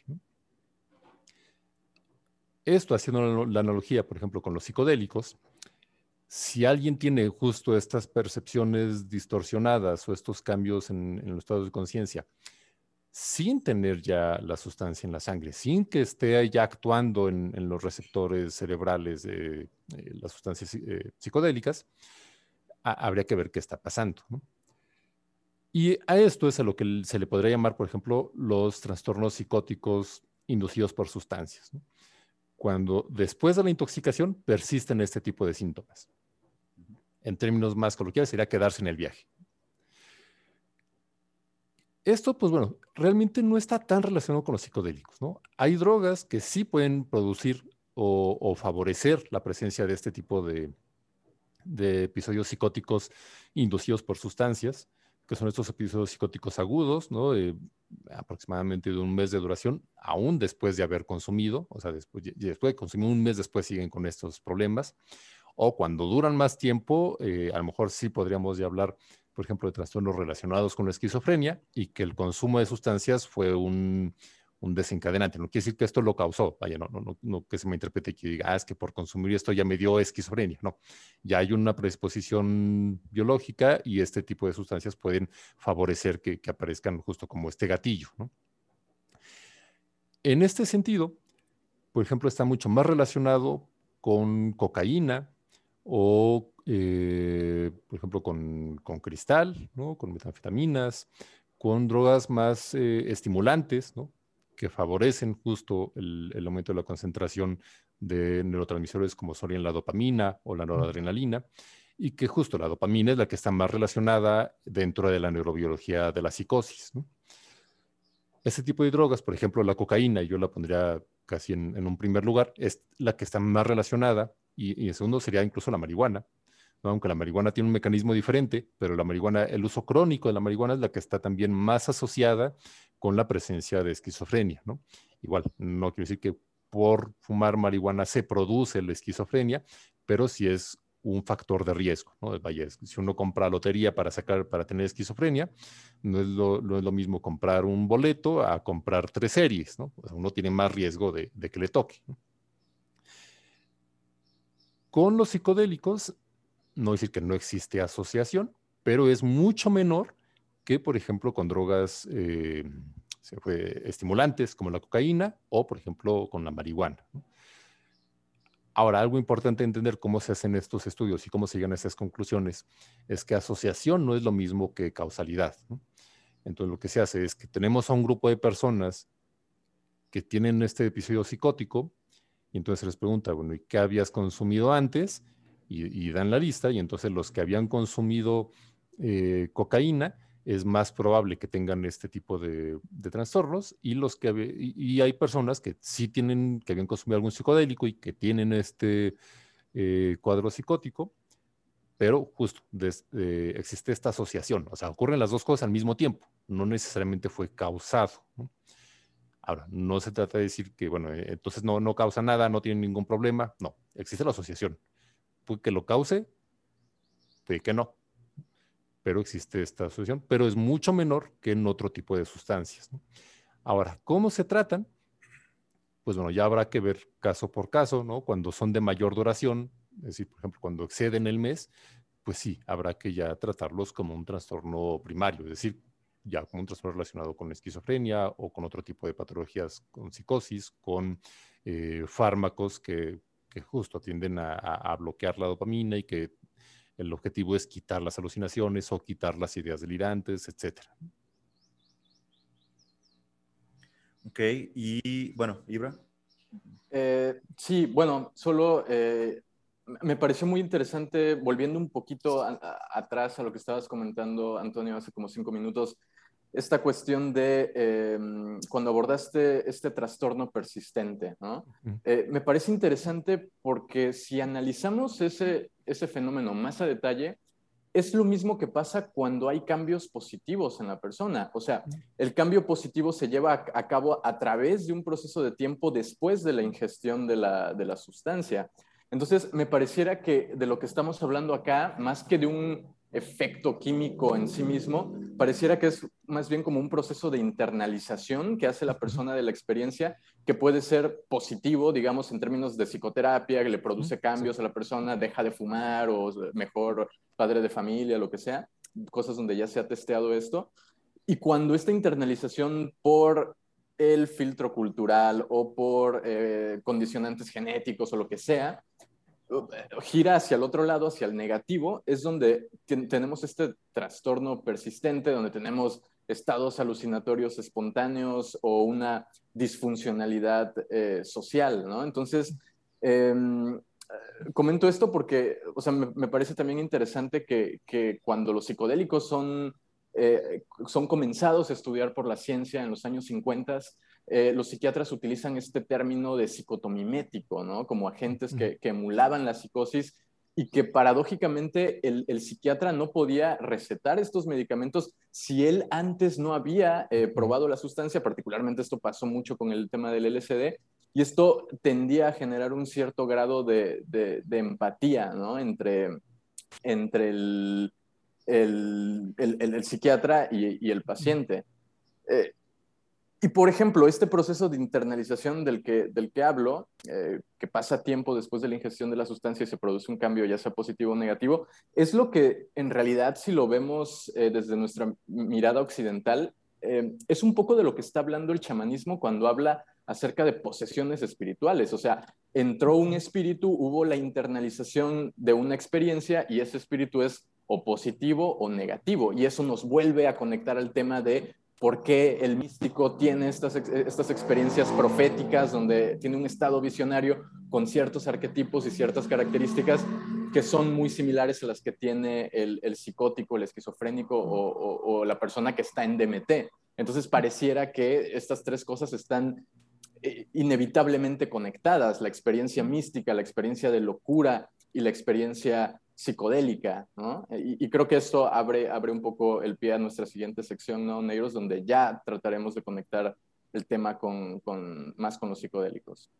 Esto haciendo la analogía, por ejemplo, con los psicodélicos, si alguien tiene justo estas percepciones distorsionadas o estos cambios en, los estados de conciencia, sin tener ya la sustancia en la sangre, sin que esté ya actuando en, los receptores cerebrales de las sustancias eh, psicodélicas, habría que ver qué está pasando. Y a esto es a lo que se le podría llamar, por ejemplo, los trastornos psicóticos inducidos por sustancias. Cuando después de la intoxicación persisten este tipo de síntomas. En términos más coloquiales sería quedarse en el viaje. Esto, pues bueno, realmente no está tan relacionado con los psicodélicos, ¿no? Hay drogas que sí pueden producir o favorecer la presencia de este tipo de, de episodios psicóticos inducidos por sustancias, que son estos episodios psicóticos agudos, ¿no? aproximadamente de un mes de duración, aún después de haber consumido, o sea, después, después de consumir un mes después siguen con estos problemas, o cuando duran más tiempo, eh, a lo mejor sí podríamos ya hablar, por ejemplo, de trastornos relacionados con la esquizofrenia y que el consumo de sustancias fue un, un desencadenante. No quiere decir que esto lo causó, vaya, no, no, no, que se me interprete que diga, ah, es que por consumir esto ya me dio esquizofrenia. No, ya hay una predisposición biológica y este tipo de sustancias pueden favorecer que, que aparezcan justo como este gatillo. ¿no? En este sentido, por ejemplo, está mucho más relacionado con cocaína o, eh, por ejemplo, con, con cristal, ¿no? con metanfetaminas, con drogas más eh, estimulantes, ¿no? que favorecen justo el, aumento de la concentración de neurotransmisores como son la dopamina o la noradrenalina, y que justo la dopamina es la que está más relacionada dentro de la neurobiología de la psicosis. Este tipo de drogas, por ejemplo, la cocaína, yo la pondría casi en, un primer lugar, es la que está más relacionada, y, y en segundo sería incluso la marihuana, aunque la marihuana tiene un mecanismo diferente, pero la marihuana, el uso crónico de la marihuana es la que está también más asociada con la presencia de esquizofrenia, ¿no? Igual, no quiero decir que por fumar marihuana se produce la esquizofrenia, pero sí es un factor de riesgo, ¿no? Vaya, si uno compra lotería para sacar, para tener esquizofrenia, no es lo, es lo mismo comprar un boleto a comprar tres series, ¿no? uno tiene más riesgo de, que le toque. Con los psicodélicos, no decir que no existe asociación, pero es mucho menor que, por ejemplo, con drogas eh, estimulantes como la cocaína o, por ejemplo, con la marihuana. Ahora, algo importante entender cómo se hacen estos estudios y cómo se llegan a esas conclusiones es que asociación no es lo mismo que causalidad. Entonces, lo que se hace es que tenemos a un grupo de personas que tienen este episodio psicótico y entonces se les pregunta, bueno, ¿y qué habías consumido antes? Y, dan la lista, y entonces los que habían consumido eh, cocaína es más probable que tengan este tipo de, trastornos y los que y, hay personas que sí tienen que habían consumido algún psicodélico y que tienen este eh, cuadro psicótico pero justo eh, existe esta asociación o sea ocurren las dos cosas al mismo tiempo no necesariamente fue causado ahora no se trata de decir que bueno entonces no no causa nada no tiene ningún problema no existe la asociación que lo cause, puede que no. Pero existe esta asociación, pero es mucho menor que en otro tipo de sustancias. Ahora, ¿cómo se tratan? Pues bueno, ya habrá que ver caso por caso, ¿no? Cuando son de mayor duración, es decir, por ejemplo, cuando exceden el mes, pues sí, habrá que ya tratarlos como un trastorno primario, es decir, ya como un trastorno relacionado con esquizofrenia o con otro tipo de patologías, con psicosis, con eh, fármacos que que justo tienden a, bloquear la dopamina y que el objetivo es quitar las alucinaciones o quitar las ideas delirantes, etc. Ok, y bueno, Ibra. Eh, sí, bueno, solo eh, me pareció muy interesante, volviendo un poquito atrás a lo que estabas comentando, Antonio, hace como cinco minutos, esta cuestión de em, cuando abordaste este trastorno persistente, ¿no? Eh, me parece interesante porque si analizamos ese, ese fenómeno más a detalle, es lo mismo que pasa cuando hay cambios positivos en la persona. O sea, el cambio positivo se lleva a, cabo a través de un proceso de tiempo después de la ingestión de la, de la sustancia. Entonces, me pareciera que de lo que estamos hablando acá, más que de un efecto químico en sí mismo, pareciera que es más bien como un proceso de internalización que hace la persona de la experiencia, que puede ser positivo, digamos, en términos de psicoterapia, que le produce cambios a la persona, deja de fumar o mejor padre de familia, lo que sea, cosas donde ya se ha testeado esto. Y cuando esta internalización por el filtro cultural o por eh, condicionantes genéticos o lo que sea, gira hacia el otro lado, hacia el negativo, es donde tenemos este trastorno persistente, donde tenemos estados alucinatorios espontáneos o una disfuncionalidad eh, social. Entonces, em, comento esto porque, o sea, me, parece también interesante que, que, cuando los psicodélicos son, eh, son comenzados a estudiar por la ciencia en los años 50, eh, los psiquiatras utilizan este término de psicotomimético, ¿no? Como agentes que, emulaban la psicosis y que paradójicamente el, psiquiatra no podía recetar estos medicamentos si él antes no había eh, probado la sustancia, particularmente esto pasó mucho con el tema del LSD, y esto tendía a generar un cierto grado de, empatía ¿no? entre, entre el, el, psiquiatra y, el paciente. Eh, y por ejemplo, este proceso de internalización del que, del que hablo, eh, que pasa tiempo después de la ingestión de la sustancia y se produce un cambio, ya sea positivo o negativo, es lo que en realidad, si lo vemos eh, desde nuestra mirada occidental, eh, es un poco de lo que está hablando el chamanismo cuando habla acerca de posesiones espirituales. O sea, entró un espíritu, hubo la internalización de una experiencia y ese espíritu es o positivo o negativo. Y eso nos vuelve a conectar al tema de por qué el místico tiene estas, estas experiencias proféticas, donde tiene un estado visionario con ciertos arquetipos y ciertas características que son muy similares a las que tiene el, psicótico, el esquizofrénico o, la persona que está en DMT. Entonces pareciera que estas tres cosas están eh, inevitablemente conectadas, la experiencia mística, la experiencia de locura y la experiencia psicodélica, ¿no? Y, creo que esto abre, abre un poco el pie a nuestra siguiente sección, ¿no, Negros? Donde ya trataremos de conectar el tema con, con más con los psicodélicos.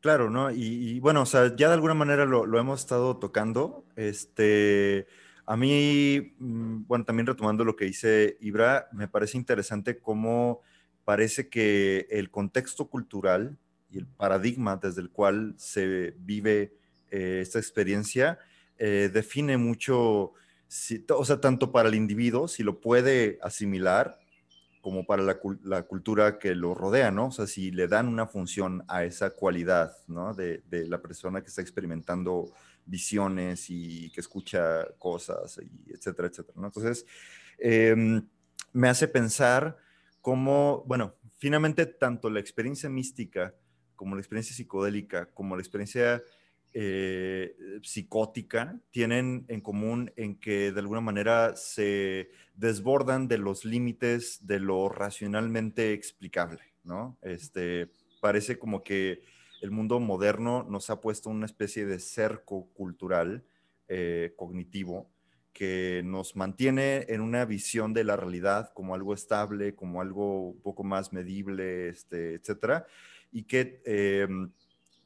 Claro, ¿no? Y, bueno, o sea, ya de alguna manera lo, lo, hemos estado tocando. Este, a mí, mm, bueno, también retomando lo que dice Ibra, me parece interesante cómo parece que el contexto cultural y el paradigma desde el cual se vive eh, esta experiencia eh, define mucho, o sea, tanto para el individuo, si lo puede asimilar, como para la, cultura que lo rodea, ¿no? O sea, si le dan una función a esa cualidad, ¿no? De, la persona que está experimentando visiones y que escucha cosas, y etcétera, etcétera. Entonces, em, me hace pensar cómo, bueno, finalmente tanto la experiencia mística como la experiencia psicodélica, como la experiencia eh, psicótica tienen en común en que de alguna manera se desbordan de los límites de lo racionalmente explicable, ¿no? Este, parece como que el mundo moderno nos ha puesto una especie de cerco cultural eh, cognitivo que nos mantiene en una visión de la realidad como algo estable, como algo un poco más medible, este, etcétera, y que em,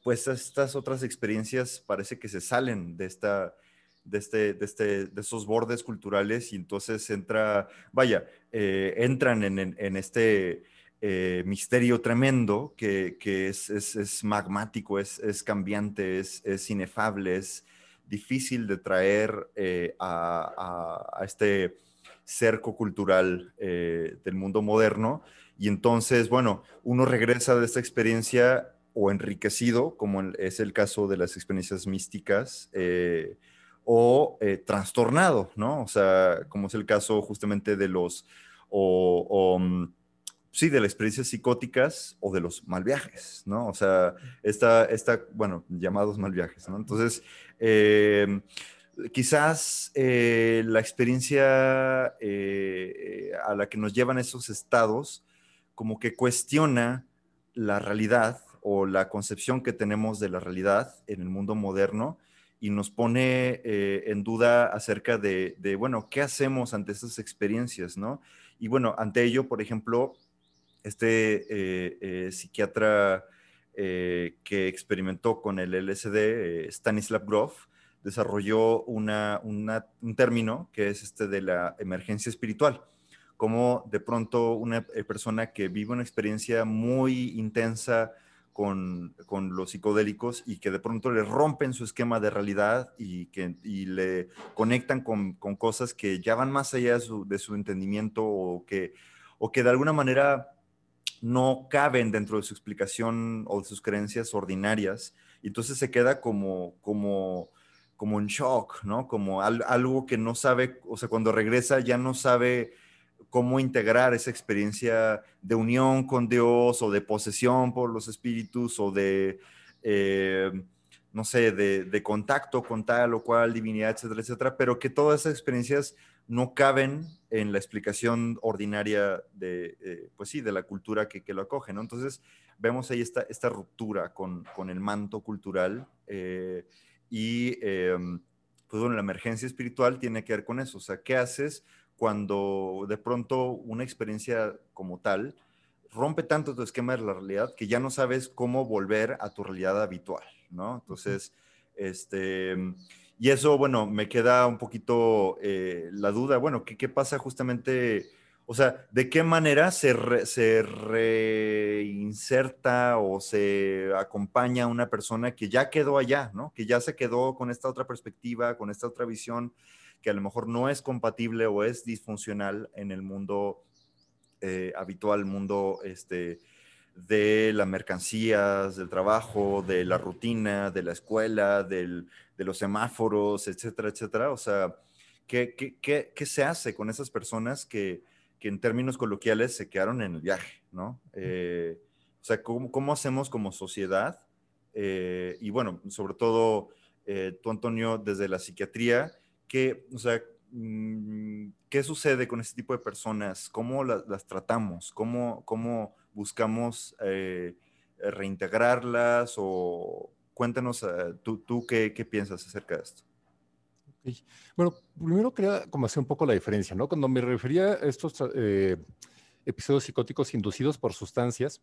pues estas otras experiencias parece que se salen de esta, de, este, de, este, de esos bordes culturales y entonces entra, vaya, eh, entran en, este eh, misterio tremendo que, es, magmático, es, cambiante, es, inefable, es difícil de traer eh, a, este cerco cultural del mundo moderno. Y entonces, bueno, uno regresa de esta experiencia o enriquecido, como es el caso de las experiencias místicas, eh, o eh, trastornado, ¿no? O sea, como es el caso justamente de los, o, mm, sí, de las experiencias psicóticas o de los mal viajes, ¿no? O sea, esta, esta bueno, llamados mal viajes, ¿no? Entonces, eh, quizás eh, la experiencia a la que nos llevan esos estados, como que cuestiona la realidad o la concepción que tenemos de la realidad en el mundo moderno y nos pone eh, en duda acerca de, bueno, ¿qué hacemos ante estas experiencias, no? Y bueno, ante ello, por ejemplo, este eh, eh, psiquiatra que experimentó con el LSD, Stanislav Grof, desarrolló una, un término que es este de la emergencia espiritual, como de pronto una persona que vive una experiencia muy intensa, con, los psicodélicos y que de pronto le rompen su esquema de realidad y que le conectan con, cosas que ya van más allá de su, entendimiento o que, o que de alguna manera no caben dentro de su explicación o de sus creencias ordinarias. Y entonces se queda como, como, como en shock, ¿no? Como algo que no sabe, o sea, cuando regresa ya no sabe cómo integrar esa experiencia de unión con Dios o de posesión por los espíritus o de, eh, no sé, de, contacto con tal o cual divinidad, etcétera, etcétera, pero que todas esas experiencias no caben en la explicación ordinaria de, eh, pues sí, de la cultura que, lo acoge, ¿no? Entonces, vemos ahí esta, esta ruptura con, el manto cultural eh, y, pues bueno, la emergencia espiritual tiene que ver con eso, o sea, ¿qué haces? Cuando de pronto una experiencia como tal rompe tanto tu esquema de la realidad que ya no sabes cómo volver a tu realidad habitual, ¿no? Entonces, este, y eso, bueno, me queda un poquito eh, la duda, bueno, ¿qué, ¿qué, pasa justamente, o sea, de qué manera se, se reinserta o se acompaña a una persona que ya quedó allá, ¿no? Que ya se quedó con esta otra perspectiva, con esta otra visión que a lo mejor no es compatible o es disfuncional en el mundo eh, habitual, mundo este, de las mercancías, del trabajo, de la rutina, de la escuela, de los semáforos, etcétera, etcétera. O sea, ¿qué, qué, se hace con esas personas que, en términos coloquiales se quedaron en el viaje, ¿no? Eh, o sea, ¿cómo, hacemos como sociedad? Eh, y bueno, sobre todo tú, Antonio, desde la psiquiatría, ¿qué, o sea, mm, ¿qué sucede con este tipo de personas? ¿Cómo las, tratamos? ¿Cómo, cómo buscamos eh, reintegrarlas? O cuéntanos, eh, tú, tú qué, piensas acerca de esto. Bueno, primero quería como hacer un poco la diferencia, ¿no? Cuando me refería a estos eh, episodios psicóticos inducidos por sustancias,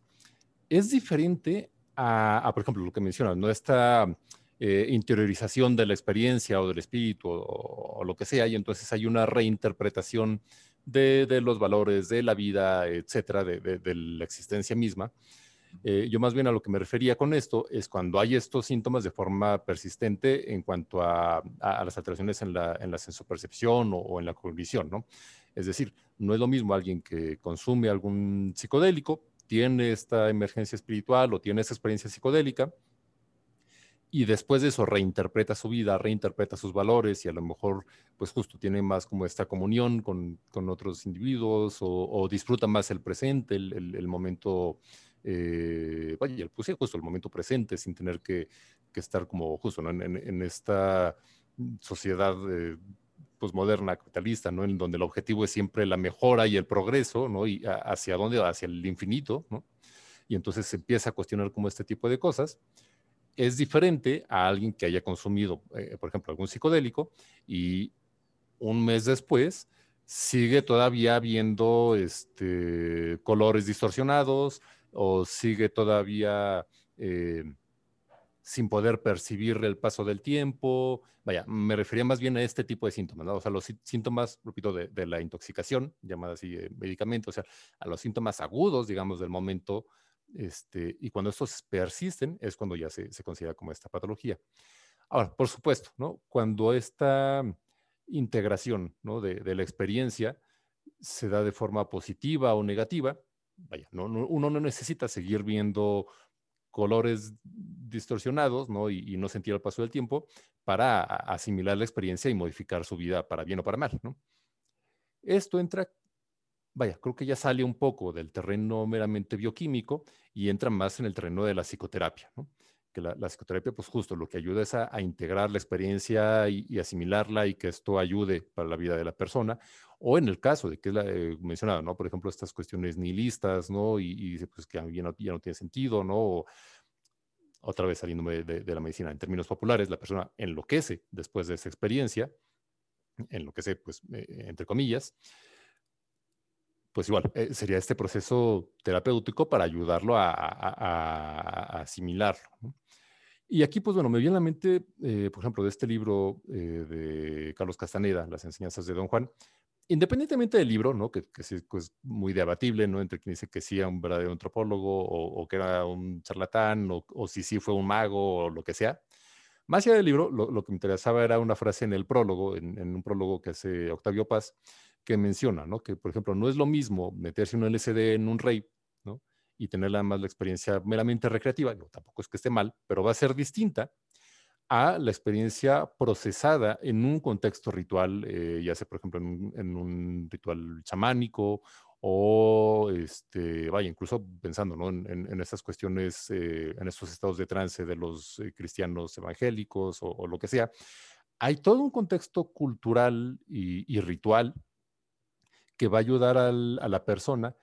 es diferente a, por ejemplo, lo que mencionas, ¿no? Esta eh, interiorización de la experiencia o del espíritu o, lo que sea, y entonces hay una reinterpretación de, los valores, de la vida, etcétera, de, la existencia misma. Eh, yo más bien a lo que me refería con esto es cuando hay estos síntomas de forma persistente en cuanto a, las alteraciones en la, en la sensopercepción o, en la cognición, ¿no? Es decir, no es lo mismo alguien que consume algún psicodélico, tiene esta emergencia espiritual o tiene esa experiencia psicodélica, y después de eso reinterpreta su vida, reinterpreta sus valores y a lo mejor, pues justo tiene más como esta comunión con, con otros individuos o, disfruta más el presente, el, el, momento, eh, vaya, pues sí, justo el momento presente sin tener que, que estar como justo en, esta sociedad eh, pues moderna, capitalista, ¿no? En donde el objetivo es siempre la mejora y el progreso, ¿no? Y hacia dónde, hacia el infinito, ¿no? Y entonces se empieza a cuestionar como este tipo de cosas es diferente a alguien que haya consumido, eh, por ejemplo, algún psicodélico y un mes después sigue todavía viendo este, colores distorsionados o sigue todavía eh, sin poder percibir el paso del tiempo. Vaya, me refería más bien a este tipo de síntomas. O sea, los síntomas, repito, de, la intoxicación, llamada así eh, medicamento, o sea, a los síntomas agudos, digamos, del momento este, y cuando estos persisten es cuando ya se, considera como esta patología. Ahora, por supuesto, cuando esta integración de, la experiencia se da de forma positiva o negativa, vaya, uno no necesita seguir viendo colores distorsionados. Y, no sentir el paso del tiempo para asimilar la experiencia y modificar su vida para bien o para mal. Esto entra, vaya, creo que ya sale un poco del terreno meramente bioquímico y entra más en el terreno de la psicoterapia. ¿no? que la, psicoterapia, pues justo lo que ayuda es a, integrar la experiencia y, asimilarla y que esto ayude para la vida de la persona. O en el caso de que es la eh, mencionado, ¿no? Por ejemplo, estas cuestiones nihilistas, ¿no? Y, pues que ya no, ya no tiene sentido, ¿no? otra vez saliendo de, la medicina, en términos populares, la persona enloquece después de esa experiencia, enloquece, pues, eh, entre comillas, pues igual, eh, sería este proceso terapéutico para ayudarlo a, asimilarlo. Y aquí, pues bueno, me viene a la mente, eh, por ejemplo, de este libro eh, de Carlos Castaneda, Las enseñanzas de Don Juan, independientemente del libro, ¿no? Que, que sí es pues, muy debatible, ¿no? Entre quien dice que sí era un verdadero antropólogo o, que era un charlatán o, si sí fue un mago o lo que sea. Más allá del libro, lo, que me interesaba era una frase en el prólogo, en, en un prólogo que hace Octavio Paz, que menciona, ¿no? Que, por ejemplo, no es lo mismo meterse un LCD en un rey, ¿no? Y tener más la experiencia meramente recreativa, no, tampoco es que esté mal, pero va a ser distinta a la experiencia procesada en un contexto ritual, eh, ya sea, por ejemplo, en un, ritual chamánico o, este, vaya, incluso pensando ¿no? en, en, estas cuestiones, eh, en estos estados de trance de los eh, cristianos evangélicos o, lo que sea. Hay todo un contexto cultural y ritual que va a ayudar a la persona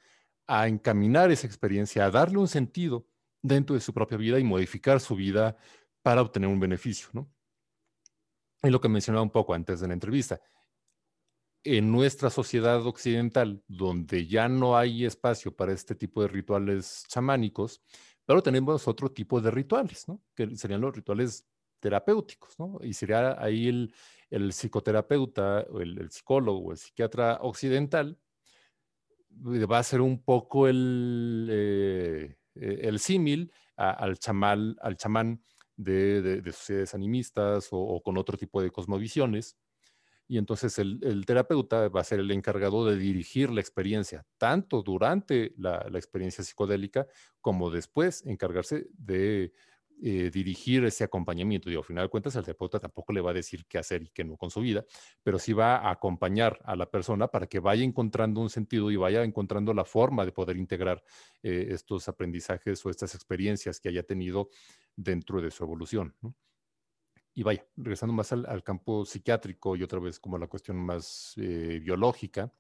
a encaminar esa experiencia, a darle un sentido dentro de su propia vida y modificar su vida para obtener un beneficio, ¿no? Es lo que mencionaba un poco antes de la entrevista. En nuestra sociedad occidental, donde ya no hay espacio para este tipo de rituales chamánicos, pero tenemos otro tipo de rituales, ¿no? Que serían los rituales terapéuticos, ¿no? Y sería ahí el, el psicoterapeuta, o el, psicólogo el psiquiatra occidental, va a ser un poco el, eh, eh, el símil al, chamal, al chamán de, sociedades animistas o, con otro tipo de cosmovisiones. Y entonces el, terapeuta va a ser el encargado de dirigir la experiencia, tanto durante la, la experiencia psicodélica como después encargarse de eh, dirigir ese acompañamiento. Digo, al final de cuentas, el terapeuta tampoco le va a decir qué hacer y qué no con su vida, pero sí va a acompañar a la persona para que vaya encontrando un sentido y vaya encontrando la forma de poder integrar eh, estos aprendizajes o estas experiencias que haya tenido dentro de su evolución. Y vaya, regresando más al, campo psiquiátrico y otra vez como la cuestión más eh, biológica,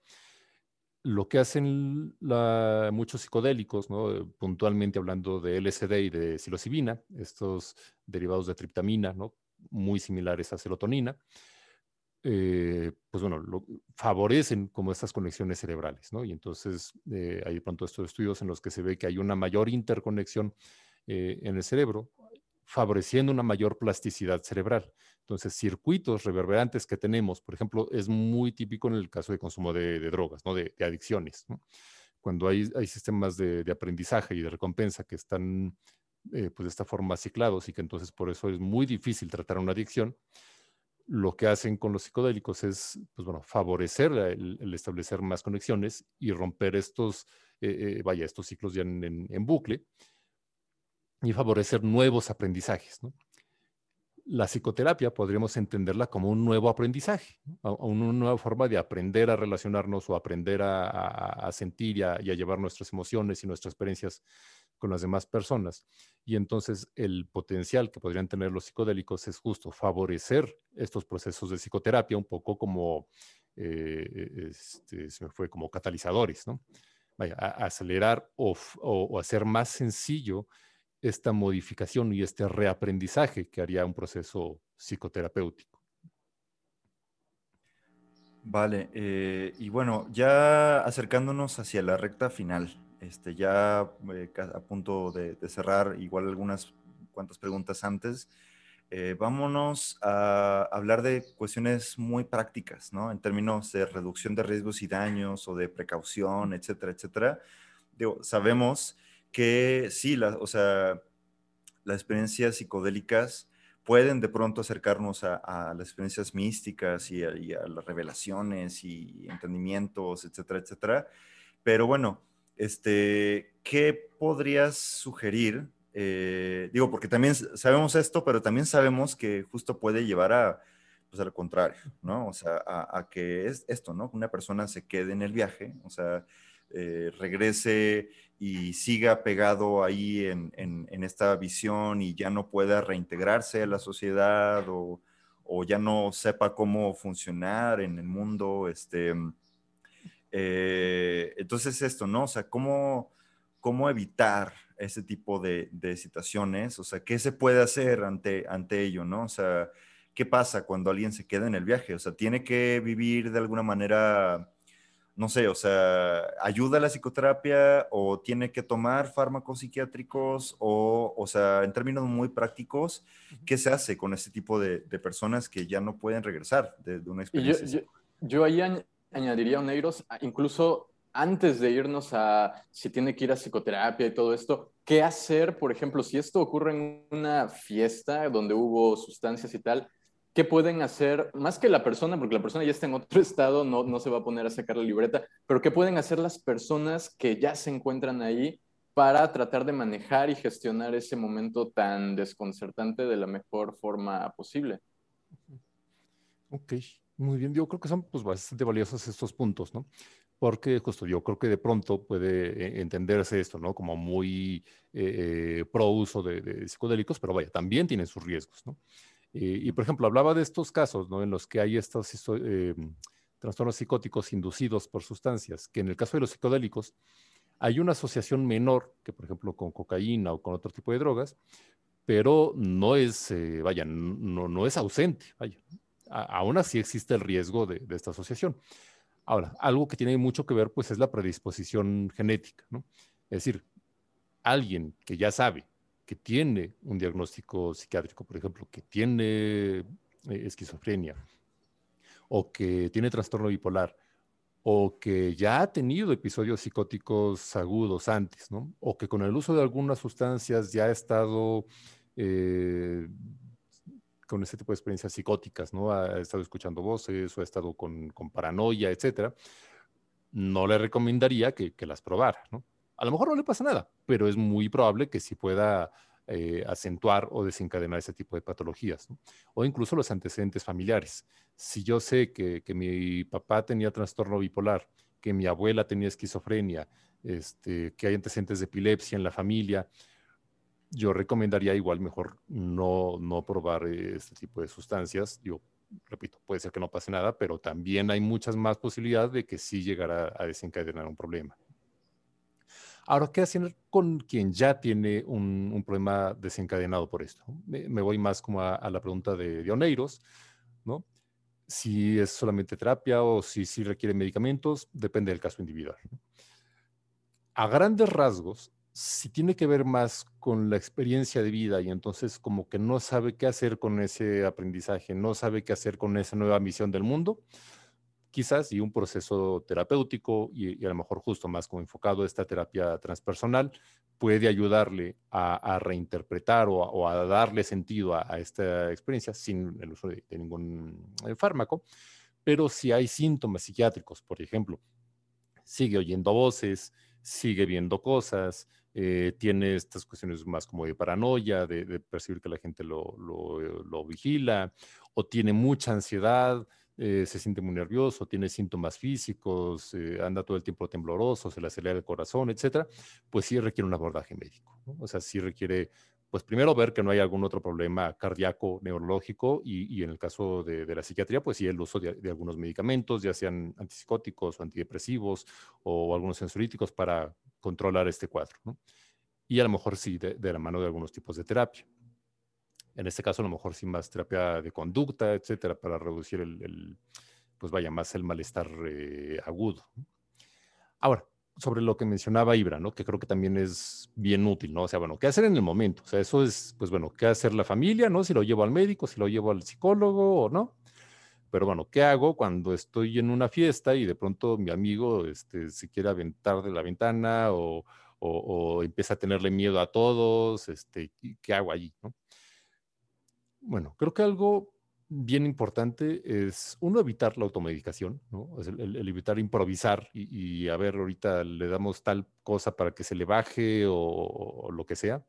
lo que hacen muchos psicodélicos, ¿no? puntualmente hablando de LSD y de psilocibina, estos derivados de triptamina, ¿no? muy similares a serotonina, eh, pues bueno, favorecen como estas conexiones cerebrales, ¿no? Y entonces eh, hay pronto estos estudios en los que se ve que hay una mayor interconexión eh, en el cerebro, favoreciendo una mayor plasticidad cerebral. Entonces, circuitos reverberantes que tenemos, por ejemplo, es muy típico en el caso de consumo de, drogas, ¿no? de, adicciones. Cuando hay, sistemas de, aprendizaje y de recompensa que están eh, pues de esta forma ciclados y que entonces por eso es muy difícil tratar una adicción, lo que hacen con los psicodélicos es, pues bueno, favorecer el, establecer más conexiones y romper estos, eh, eh, vaya, estos ciclos ya en, en bucle y favorecer nuevos aprendizajes. La psicoterapia podríamos entenderla como un nuevo aprendizaje, una nueva forma de aprender a relacionarnos o aprender a, sentir y a, llevar nuestras emociones y nuestras experiencias con las demás personas. Y entonces el potencial que podrían tener los psicodélicos es justo favorecer estos procesos de psicoterapia un poco como, eh, este, fue como catalizadores, ¿no? Acelerar o, o hacer más sencillo esta modificación y este reaprendizaje que haría un proceso psicoterapéutico. Vale, eh, y bueno, ya acercándonos hacia la recta final, este, ya eh, a punto de, cerrar, igual algunas cuantas preguntas antes, eh, vámonos a hablar de cuestiones muy prácticas, ¿no? En términos de reducción de riesgos y daños o de precaución, etcétera, etcétera. Digo, sabemos que sí, la, o sea, las experiencias psicodélicas pueden de pronto acercarnos a, las experiencias místicas y a, las revelaciones y entendimientos, etcétera, etcétera. Pero bueno, este, ¿qué podrías sugerir eh, digo, porque también sabemos esto, pero también sabemos que justo puede llevar a, pues al contrario, ¿no? O sea, a, que es esto, ¿no? Una persona se quede en el viaje, o sea, eh, regrese y siga pegado ahí en, en, esta visión y ya no pueda reintegrarse a la sociedad o, o ya no sepa cómo funcionar en el mundo, este, eh, entonces esto, ¿no? O sea, ¿cómo, cómo evitar ese tipo de, de, situaciones? O sea, ¿qué se puede hacer ante, ante ello, ¿no? O sea, ¿qué pasa cuando alguien se queda en el viaje? O sea, tiene que vivir de alguna manera, no sé, o sea, ¿ayuda la psicoterapia o tiene que tomar fármacos psiquiátricos? O, o sea, en términos muy prácticos, ¿qué se hace con este tipo de, de personas que ya no pueden regresar de, una experiencia? Yo, yo, yo, ahí añadiría, Oneiros, incluso antes de irnos a si tiene que ir a psicoterapia y todo esto, ¿qué hacer, por ejemplo, si esto ocurre en una fiesta donde hubo sustancias y tal? ¿Qué pueden hacer, más que la persona, porque la persona ya está en otro estado, no, no se va a poner a sacar la libreta, pero qué pueden hacer las personas que ya se encuentran ahí para tratar de manejar y gestionar ese momento tan desconcertante de la mejor forma posible? Ok, muy bien. Yo creo que son pues, bastante valiosos estos puntos, ¿no? porque justo yo creo que de pronto puede eh, entenderse esto, ¿no? Como muy eh, eh, pro uso de, psicodélicos, pero vaya, también tiene sus riesgos, ¿no? Y por ejemplo, hablaba de estos casos, ¿no? En los que hay estos trastornos psicóticos inducidos por sustancias, que en el caso de los psicodélicos hay una asociación menor que, por ejemplo, con cocaína o con otro tipo de drogas, pero no es, vaya, no, no, es ausente, vaya. aún así existe el riesgo de, de esta asociación. Ahora, algo que tiene mucho que ver, pues, es la predisposición genética, ¿no? Es decir, alguien que ya sabe que tiene un diagnóstico psiquiátrico, por ejemplo, que tiene eh, esquizofrenia o que tiene trastorno bipolar o que ya ha tenido episodios psicóticos agudos antes, ¿no? O que con el uso de algunas sustancias ya ha estado eh, con ese tipo de experiencias psicóticas, ¿no? Ha estado escuchando voces o ha estado con, paranoia, etcétera, no le recomendaría que, las probara, ¿no? A lo mejor no le pasa nada, pero es muy probable que sí pueda eh, acentuar o desencadenar ese tipo de patologías. O incluso los antecedentes familiares. Si yo sé que, mi papá tenía trastorno bipolar, que mi abuela tenía esquizofrenia, este, que hay antecedentes de epilepsia en la familia, yo recomendaría igual mejor no, no probar este tipo de sustancias. Yo repito, puede ser que no pase nada, pero también hay muchas más posibilidades de que sí llegara a desencadenar un problema. Ahora, ¿qué hacer con quien ya tiene un, problema desencadenado por esto? Me, voy más como a, la pregunta de, Dioneiros, ¿no? Si es solamente terapia o si, si requiere medicamentos, depende del caso individual. A grandes rasgos, si tiene que ver más con la experiencia de vida y entonces como que no sabe qué hacer con ese aprendizaje, no sabe qué hacer con esa nueva misión del mundo, quizás y un proceso terapéutico y, a lo mejor justo más como enfocado a esta terapia transpersonal puede ayudarle a, reinterpretar o a, darle sentido a, esta experiencia sin el uso de, ningún eh, fármaco. Pero si hay síntomas psiquiátricos, por ejemplo, sigue oyendo voces, sigue viendo cosas, eh, tiene estas cuestiones más como de paranoia, de, percibir que la gente lo, lo, vigila, o tiene mucha ansiedad, eh, se siente muy nervioso, tiene síntomas físicos, eh, anda todo el tiempo tembloroso, se le acelera el corazón, etcétera, pues sí requiere un abordaje médico. O sea, sí requiere pues primero ver que no hay algún otro problema cardíaco, neurológico y, en el caso de, la psiquiatría, pues sí el uso de, algunos medicamentos, ya sean antipsicóticos antidepresivos o algunos sensoríticos para controlar este cuadro. Y a lo mejor sí de, la mano de algunos tipos de terapia. En este caso, a lo mejor sí más terapia de conducta, etcétera, para reducir el, pues vaya, más el malestar eh, agudo. Ahora, sobre lo que mencionaba Ibra, ¿no? Que creo que también es bien útil, ¿no? O sea, bueno, ¿qué hacer en el momento? O sea, eso es, pues bueno, ¿qué hacer la familia, ¿no? Si lo llevo al médico, si lo llevo al psicólogo o no. Pero bueno, ¿qué hago cuando estoy en una fiesta y de pronto mi amigo este, se quiere aventar de la ventana o, o, empieza a tenerle miedo a todos? Este, ¿Qué hago allí, no? Bueno, creo que algo bien importante es, uno, evitar la automedicación, ¿no? el, evitar improvisar y, a ver, ahorita le damos tal cosa para que se le baje o, lo que sea.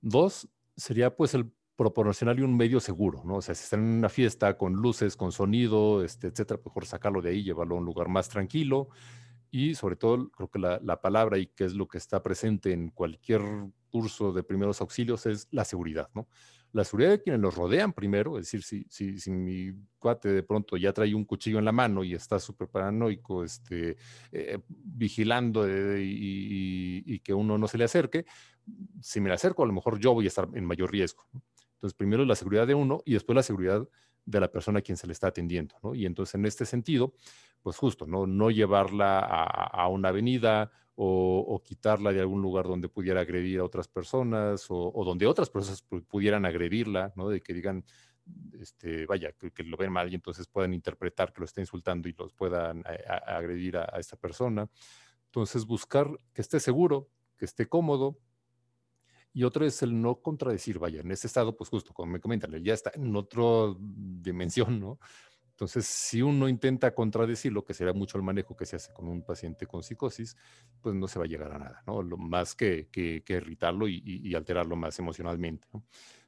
Dos, sería pues el proporcionarle un medio seguro, ¿no? O sea, si están en una fiesta con luces, con sonido, este, etcétera, mejor sacarlo de ahí, llevarlo a un lugar más tranquilo. Y sobre todo, creo que la, la palabra y que es lo que está presente en cualquier curso de primeros auxilios es la seguridad, ¿no? La seguridad de quienes los rodean primero, es decir, si, si, si mi cuate de pronto ya trae un cuchillo en la mano y está súper paranoico, este, eh, vigilando eh, y, que uno no se le acerque, si me le acerco, a lo mejor yo voy a estar en mayor riesgo. Entonces, primero la seguridad de uno y después la seguridad de la persona a quien se le está atendiendo, ¿no? Y entonces, en este sentido, pues justo, ¿no? No llevarla a, a una avenida o, quitarla de algún lugar donde pudiera agredir a otras personas o, donde otras personas pudieran agredirla, ¿no? De que digan, este, vaya, que, lo ven mal y entonces puedan interpretar que lo está insultando y los puedan a agredir a, a esta persona. Entonces, buscar que esté seguro, que esté cómodo, y otro es el no contradecir, vaya, en ese estado, pues justo como me comentan, ya está en otra dimensión, ¿no? Entonces, si uno intenta contradecir lo que será mucho el manejo que se hace con un paciente con psicosis, pues no se va a llegar a nada, ¿no? Lo más que, que, que irritarlo y, alterarlo más emocionalmente, ¿no?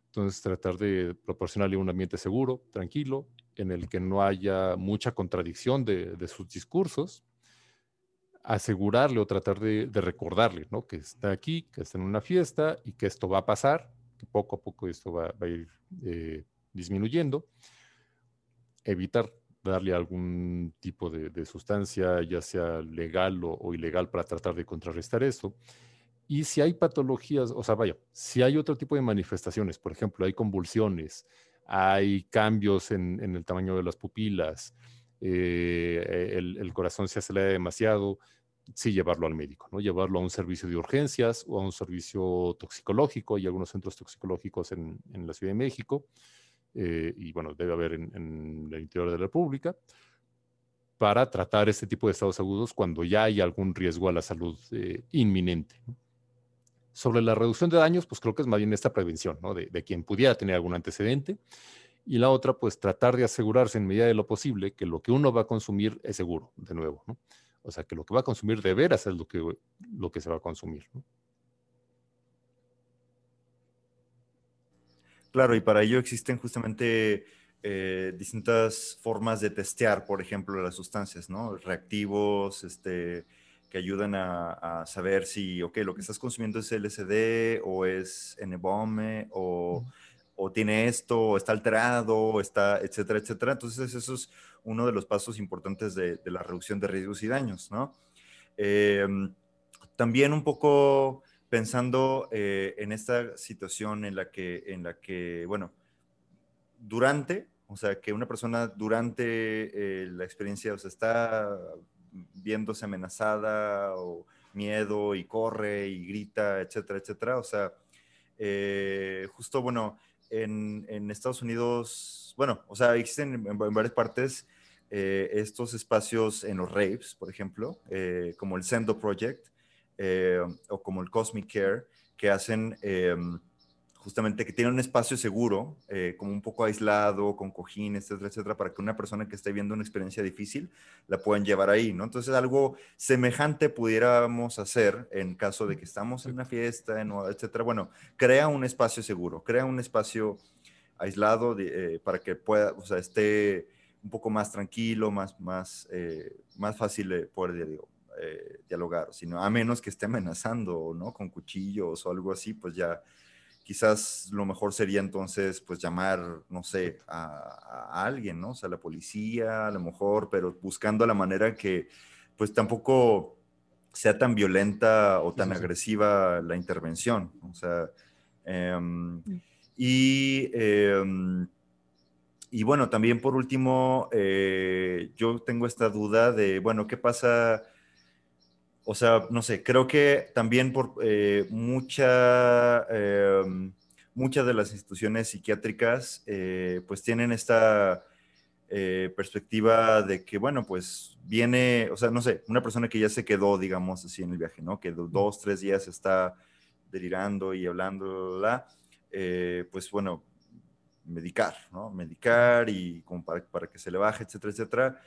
Entonces, tratar de proporcionarle un ambiente seguro, tranquilo, en el que no haya mucha contradicción de, sus discursos, asegurarle o tratar de, de, recordarle, ¿no? Que está aquí, que está en una fiesta y que esto va a pasar, que poco a poco esto va, va a ir eh, disminuyendo. Evitar darle algún tipo de, de sustancia, ya sea legal o, o, ilegal, para tratar de contrarrestar eso. Y si hay patologías, o sea, vaya, si hay otro tipo de manifestaciones, por ejemplo, hay convulsiones, hay cambios en, en el tamaño de las pupilas, eh, el, el, corazón se acelera demasiado, sí llevarlo al médico, ¿no? Llevarlo a un servicio de urgencias o a un servicio toxicológico. Hay algunos centros toxicológicos en, en la Ciudad de México eh, y, bueno, debe haber en, en, el interior de la República para tratar este tipo de estados agudos cuando ya hay algún riesgo a la salud eh, inminente. Sobre la reducción de daños, pues creo que es más bien esta prevención, ¿no? De, de quien pudiera tener algún antecedente y la otra, pues tratar de asegurarse en medida de lo posible que lo que uno va a consumir es seguro, de nuevo, ¿no? O sea, que lo que va a consumir de veras es lo que, lo que se va a consumir. Claro, y para ello existen justamente eh, distintas formas de testear, por ejemplo, las sustancias, ¿no? Reactivos, este, que ayudan a, a saber si, ok, lo que estás consumiendo es LSD o es N-bombe o... Uh -huh o tiene esto, o está alterado, o está, etcétera, etcétera. Entonces, eso es uno de los pasos importantes de, de la reducción de riesgos y daños, ¿no? Eh, también un poco pensando eh, en esta situación en la que, en la que, bueno, durante, o sea, que una persona durante eh, la experiencia, está viéndose amenazada o miedo y corre y grita, etcétera, etcétera. O sea, eh, justo, bueno, en, Estados Unidos, bueno, o sea, existen en, varias partes estos espacios en los raves, por ejemplo, como el Sendo Project eh, o como el Cosmic Care, que hacen em, justamente que tienen un espacio seguro, eh, como un poco aislado, con cojines, etcétera, etcétera, para que una persona que esté viendo una experiencia difícil la puedan llevar ahí, ¿no? Entonces, algo semejante pudiéramos hacer en caso de que estamos en una fiesta, en, etcétera. Bueno, crea un espacio seguro, crea un espacio aislado de, eh, para que pueda, o sea, esté un poco más tranquilo, más, más, eh, más fácil de poder digo, eh, dialogar, sino a menos que esté amenazando, ¿no? Con cuchillos o algo así, pues ya quizás lo mejor sería entonces pues llamar, no sé, a, a, alguien, ¿no? O sea, la policía, a lo mejor, pero buscando la manera que pues tampoco sea tan violenta o tan sí, sí, agresiva la intervención. O sea, eh, y, eh, y bueno, también por último, eh, yo tengo esta duda de, bueno, ¿qué pasa? O sea, no sé, creo que también por eh, mucha, eh, muchas de las instituciones psiquiátricas eh, pues tienen esta eh, perspectiva de que, bueno, pues viene, o sea, no sé, una persona que ya se quedó, digamos así, en el viaje, ¿no? Que dos, tres días está delirando y hablando, bla, eh, pues bueno, medicar, ¿no? Medicar y como para, para que se le baje, etcétera, etcétera.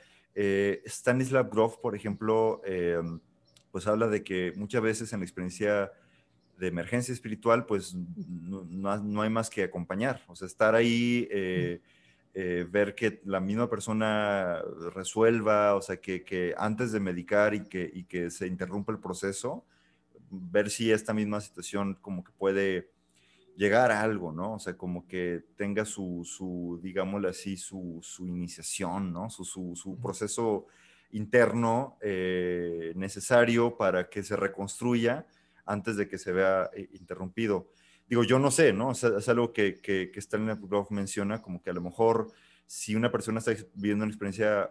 Stanislav Grof, por ejemplo, eh, pues habla de que muchas veces en la experiencia emergencia espiritual, pues no, hay más que acompañar, o sea, estar ahí, eh, eh, ver que la misma persona resuelva, o sea, que, antes de medicar y que, y que se interrumpa el proceso, ver si esta misma situación como que puede llegar a algo, ¿no? O sea, como que tenga su, su digámosle así, su, iniciación, ¿no? Su, proceso interno eh, necesario para que se reconstruya antes de que se vea eh, interrumpido. Digo, yo no sé, ¿no? O sea, es algo que, que, que Stanley menciona, como que a lo mejor si una persona está viviendo una experiencia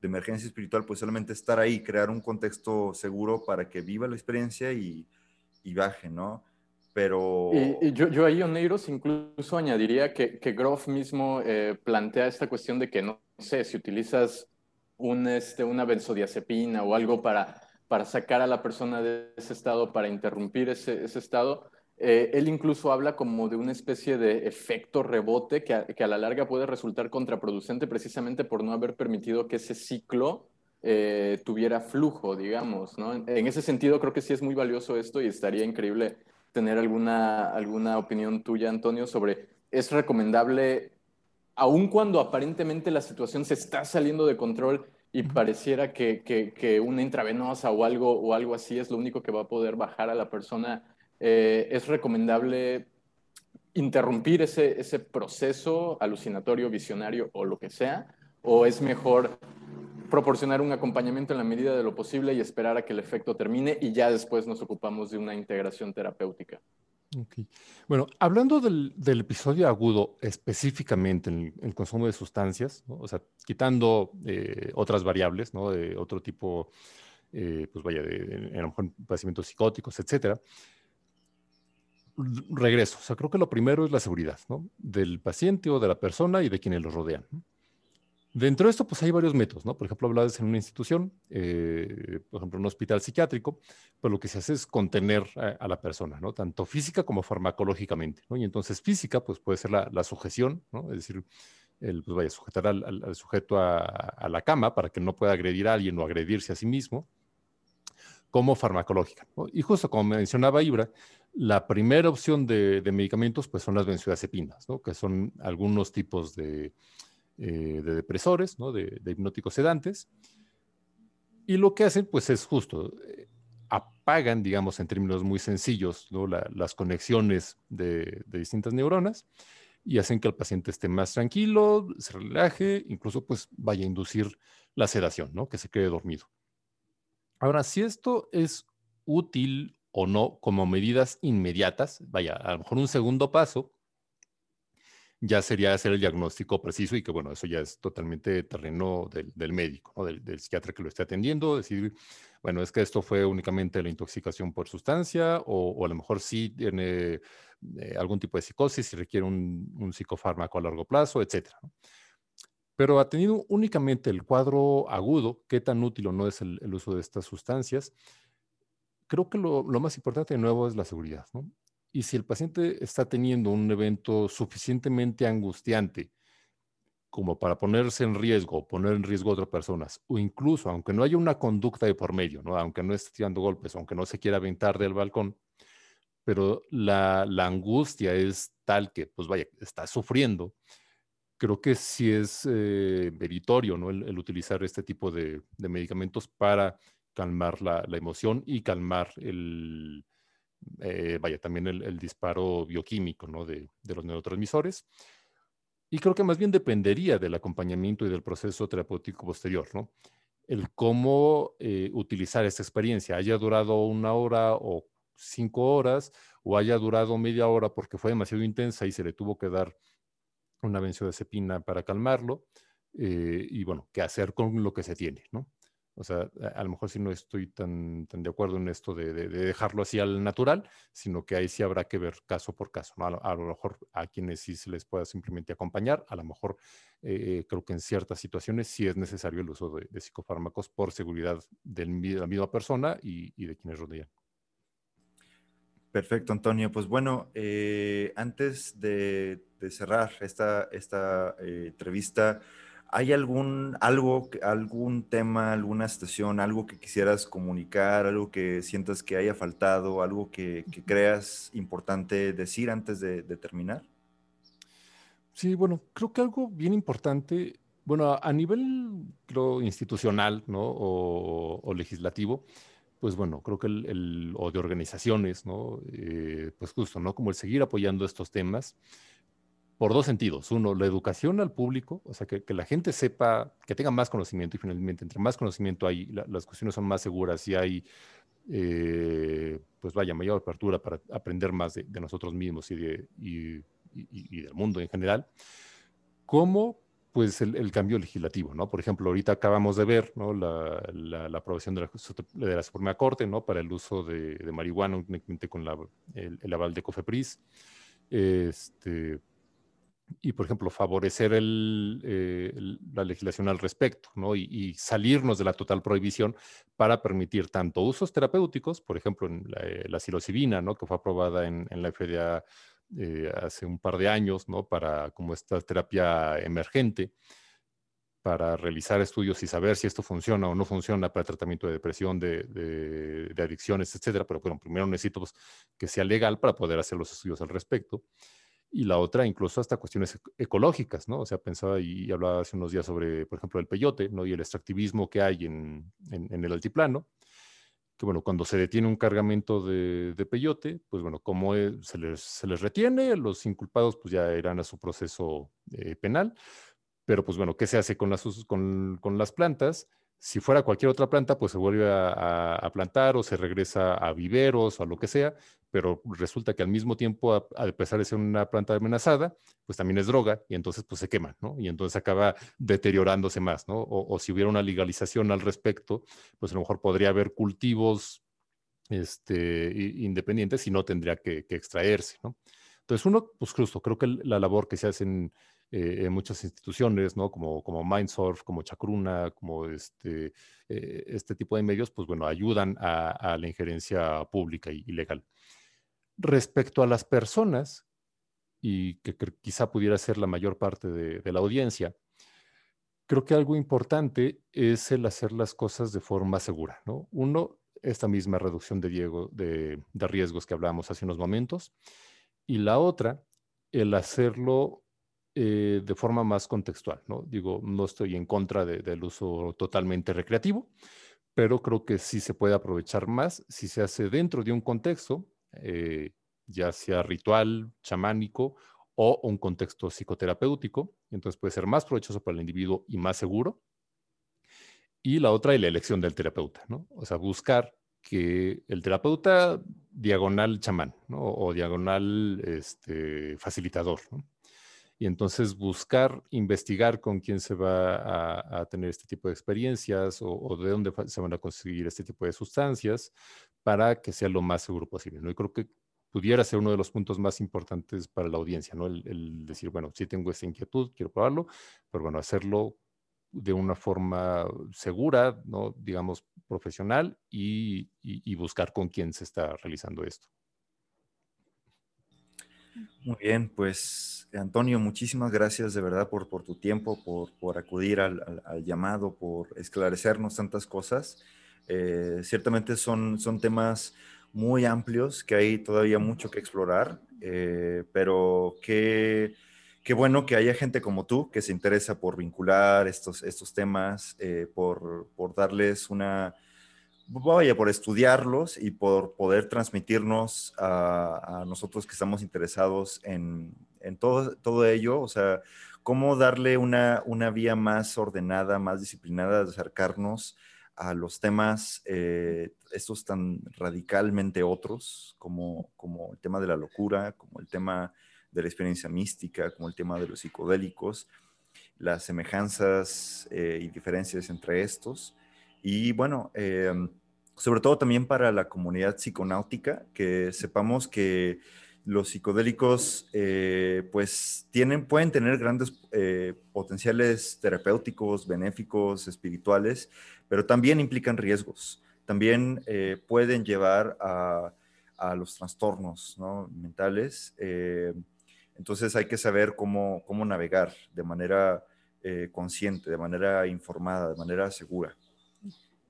de emergencia espiritual, pues solamente estar ahí, crear un contexto seguro para que viva la experiencia y, y baje, ¿no? Pero... Y, yo, yo, ahí, Oneiros, incluso añadiría que, que Groff mismo eh, plantea esta cuestión de que, no sé, si utilizas un, este, una benzodiazepina o algo para, para sacar a la persona de ese estado, para interrumpir ese, ese estado, eh, él incluso habla como de una especie de efecto rebote que a, que a, la larga puede resultar contraproducente precisamente por no haber permitido que ese ciclo eh, tuviera flujo, digamos, ¿no? En ese sentido creo que sí es muy valioso esto y estaría increíble tener alguna, alguna opinión tuya, Antonio, sobre es recomendable, aun cuando aparentemente la situación se está saliendo de control y pareciera que, que, una intravenosa o algo, o algo así es lo único que va a poder bajar a la persona, eh, es recomendable interrumpir ese, ese proceso alucinatorio, visionario o lo que sea, o es mejor proporcionar un acompañamiento en la medida de lo posible y esperar a que el efecto termine y ya después nos ocupamos de una integración terapéutica. Bueno, hablando del, episodio agudo específicamente en el, consumo de sustancias, o sea, quitando eh, otras variables, ¿no? De otro tipo, eh, pues vaya, de, a lo mejor padecimientos psicóticos, etcétera. Regreso, o sea, creo que lo primero es la seguridad, ¿no? Del paciente o de la persona y de quienes lo rodean. Dentro de esto, pues hay varios métodos, ¿no? Por ejemplo, hablabas en una institución, eh, por ejemplo, un hospital psiquiátrico, pues lo que se hace es contener a, la persona, ¿no? Tanto física como farmacológicamente, ¿no? Y entonces física, pues puede ser la, sujeción, ¿no? Es decir, el, pues vaya, sujetar al, sujeto a, la cama para que no pueda agredir a alguien o agredirse a sí mismo, como farmacológica. ¿no? Y justo como mencionaba Ibra, la primera opción de, de medicamentos, pues son las benzodiazepinas, ¿no? Que son algunos tipos de eh, de depresores, ¿no? de, hipnóticos sedantes. Y lo que hacen, pues es justo, eh, apagan, digamos, en términos muy sencillos, ¿no? las conexiones de, distintas neuronas y hacen que el paciente esté más tranquilo, se relaje, incluso pues vaya a inducir la sedación, ¿no? que se quede dormido. Ahora, si esto es útil o no como medidas inmediatas, vaya, a lo mejor un segundo paso ya sería hacer el diagnóstico preciso y que, bueno, eso ya es totalmente terreno del, médico, del, psiquiatra que lo esté atendiendo, decir, bueno, es que esto fue únicamente la intoxicación por sustancia o, a lo mejor sí tiene eh, algún tipo de psicosis y requiere un, psicofármaco a largo plazo, etcétera. Pero ha tenido únicamente el cuadro agudo, qué tan útil o no es el, uso de estas sustancias, creo que lo, lo, más importante de nuevo es la seguridad. ¿no? Y si el paciente está teniendo un evento suficientemente angustiante como para ponerse en riesgo, poner en riesgo a otras personas, o incluso aunque no haya una conducta de por medio, ¿no? aunque no esté tirando golpes, aunque no se quiera aventar del balcón, pero la, angustia es tal que, pues vaya, está sufriendo, creo que sí es eh, meritorio ¿no? el, utilizar este tipo de, medicamentos para calmar la, emoción y calmar el, eh, vaya, también el, disparo bioquímico ¿no? de, los neurotransmisores. Y creo que más bien dependería del acompañamiento y del proceso terapéutico posterior, ¿no? El cómo eh, utilizar esta experiencia, haya durado una hora o cinco horas, o haya durado media hora porque fue demasiado intensa y se le tuvo que dar una benzodiazepina para calmarlo, eh, y bueno, qué hacer con lo que se tiene, ¿no? O sea, a, lo mejor sí no estoy tan, tan de acuerdo en esto de, dejarlo así al natural, sino que ahí sí habrá que ver caso por caso. A, lo, mejor a quienes sí se les pueda simplemente acompañar, a lo mejor eh, creo que en ciertas situaciones sí es necesario el uso de, psicofármacos por seguridad de la misma persona y, de quienes rodean. Perfecto, Antonio. Pues bueno, eh, antes de, cerrar esta, esta eh, entrevista, ¿Hay algún, algo, algún tema, alguna situación, algo que quisieras comunicar, algo que sientas que haya faltado, algo que, creas importante decir antes de, terminar? Sí, bueno, creo que algo bien importante, bueno, a nivel creo, institucional ¿no? o, legislativo, pues bueno, creo que el, o de organizaciones, ¿no? Eh, pues justo, ¿no? Como el seguir apoyando estos temas por dos sentidos. Uno, la educación al público, o sea, que, la gente sepa, que tenga más conocimiento y finalmente, entre más conocimiento hay, las cuestiones son más seguras y hay, eh, pues vaya, mayor apertura para aprender más de, nosotros mismos y, de, y, del mundo en general. Como pues el, cambio legislativo, ¿no? Por ejemplo, ahorita acabamos de ver ¿no? la, la, aprobación de la, de la, Suprema Corte, ¿no? Para el uso de, de marihuana, únicamente con el, el, aval de COFEPRIS. Este, y, por ejemplo, favorecer eh, la legislación al respecto, ¿no? Y, salirnos de la total prohibición para permitir tanto usos terapéuticos, por ejemplo, en la, eh, la ¿no? Que fue aprobada en, la FDA eh, hace un par de años, ¿no? Para como esta terapia emergente, para realizar estudios y saber si esto funciona o no funciona para el tratamiento de depresión, de, de, adicciones, etcétera. Pero bueno, primero necesito pues, que sea legal para poder hacer los estudios al respecto y la otra incluso hasta cuestiones ecológicas, ¿no? O sea, pensaba y hablaba hace unos días sobre, por ejemplo, el peyote, ¿no? Y el extractivismo que hay en, en, el altiplano, que bueno, cuando se detiene un cargamento de, de peyote, pues bueno, como se les, se les, retiene, los inculpados pues ya irán a su proceso eh, penal, pero pues bueno, ¿qué se hace con las, con, con las plantas? Si fuera cualquier otra planta, pues se vuelve a, plantar o se regresa a viveros o a lo que sea, pero resulta que al mismo tiempo, a, pesar de ser una planta amenazada, pues también es droga y entonces pues se quema, ¿no? Y entonces acaba deteriorándose más, ¿no? O, si hubiera una legalización al respecto, pues a lo mejor podría haber cultivos este, independientes y no tendría que, que extraerse, ¿no? Entonces uno, pues justo, creo que la labor que se hace en, eh, en muchas instituciones, ¿no? Como, como Mindsurf, como Chacruna, como este, eh, este tipo de medios, pues bueno, ayudan a, la injerencia pública y, legal. Respecto a las personas, y que, quizá pudiera ser la mayor parte de, la audiencia, creo que algo importante es el hacer las cosas de forma segura, ¿no? Uno, esta misma reducción de, de, de riesgos que hablábamos hace unos momentos, y la otra, el hacerlo eh, de forma más contextual, ¿no? Digo, no estoy en contra del uso totalmente recreativo, pero creo que sí se puede aprovechar más si se hace dentro de un contexto, eh, ya sea ritual, chamánico o un contexto psicoterapéutico, entonces puede ser más provechoso para el individuo y más seguro. Y la otra es la elección del terapeuta, ¿no? O sea, buscar que el terapeuta diagonal chamán, ¿no? O diagonal este, facilitador, ¿no? Y entonces buscar, investigar con quién se va a, tener este tipo de experiencias o, de dónde se van a conseguir este tipo de sustancias para que sea lo más seguro posible. ¿no? Y creo que pudiera ser uno de los puntos más importantes para la audiencia, ¿no? El, decir, bueno, sí tengo esta inquietud, quiero probarlo, pero bueno, hacerlo de una forma segura, ¿no? digamos, profesional y buscar con quién se está realizando esto. Muy bien, pues Antonio, muchísimas gracias de verdad por, tu tiempo, por, acudir al, llamado, por esclarecernos tantas cosas. Eh, ciertamente son, son temas muy amplios que hay todavía mucho que explorar, eh, pero qué, qué, bueno que haya gente como tú que se interesa por vincular estos, estos temas, eh, por, por darles una vaya, por estudiarlos y por poder transmitirnos a, nosotros que estamos interesados en, todo, todo, ello, o sea, cómo darle una, una, vía más ordenada, más disciplinada de acercarnos a los temas, eh, estos tan radicalmente otros, como, como el tema de la locura, como el tema de la experiencia mística, como el tema de los psicodélicos, las semejanzas eh, y diferencias entre estos. Y bueno, em, sobre todo también para la comunidad psiconáutica, que sepamos que los psicodélicos eh, pues tienen, pueden tener grandes eh, potenciales terapéuticos, benéficos, espirituales, pero también implican riesgos. También eh, pueden llevar a, a los trastornos ¿no? mentales. entonces hay que saber cómo, cómo navegar de manera consciente, de manera informada, de manera segura.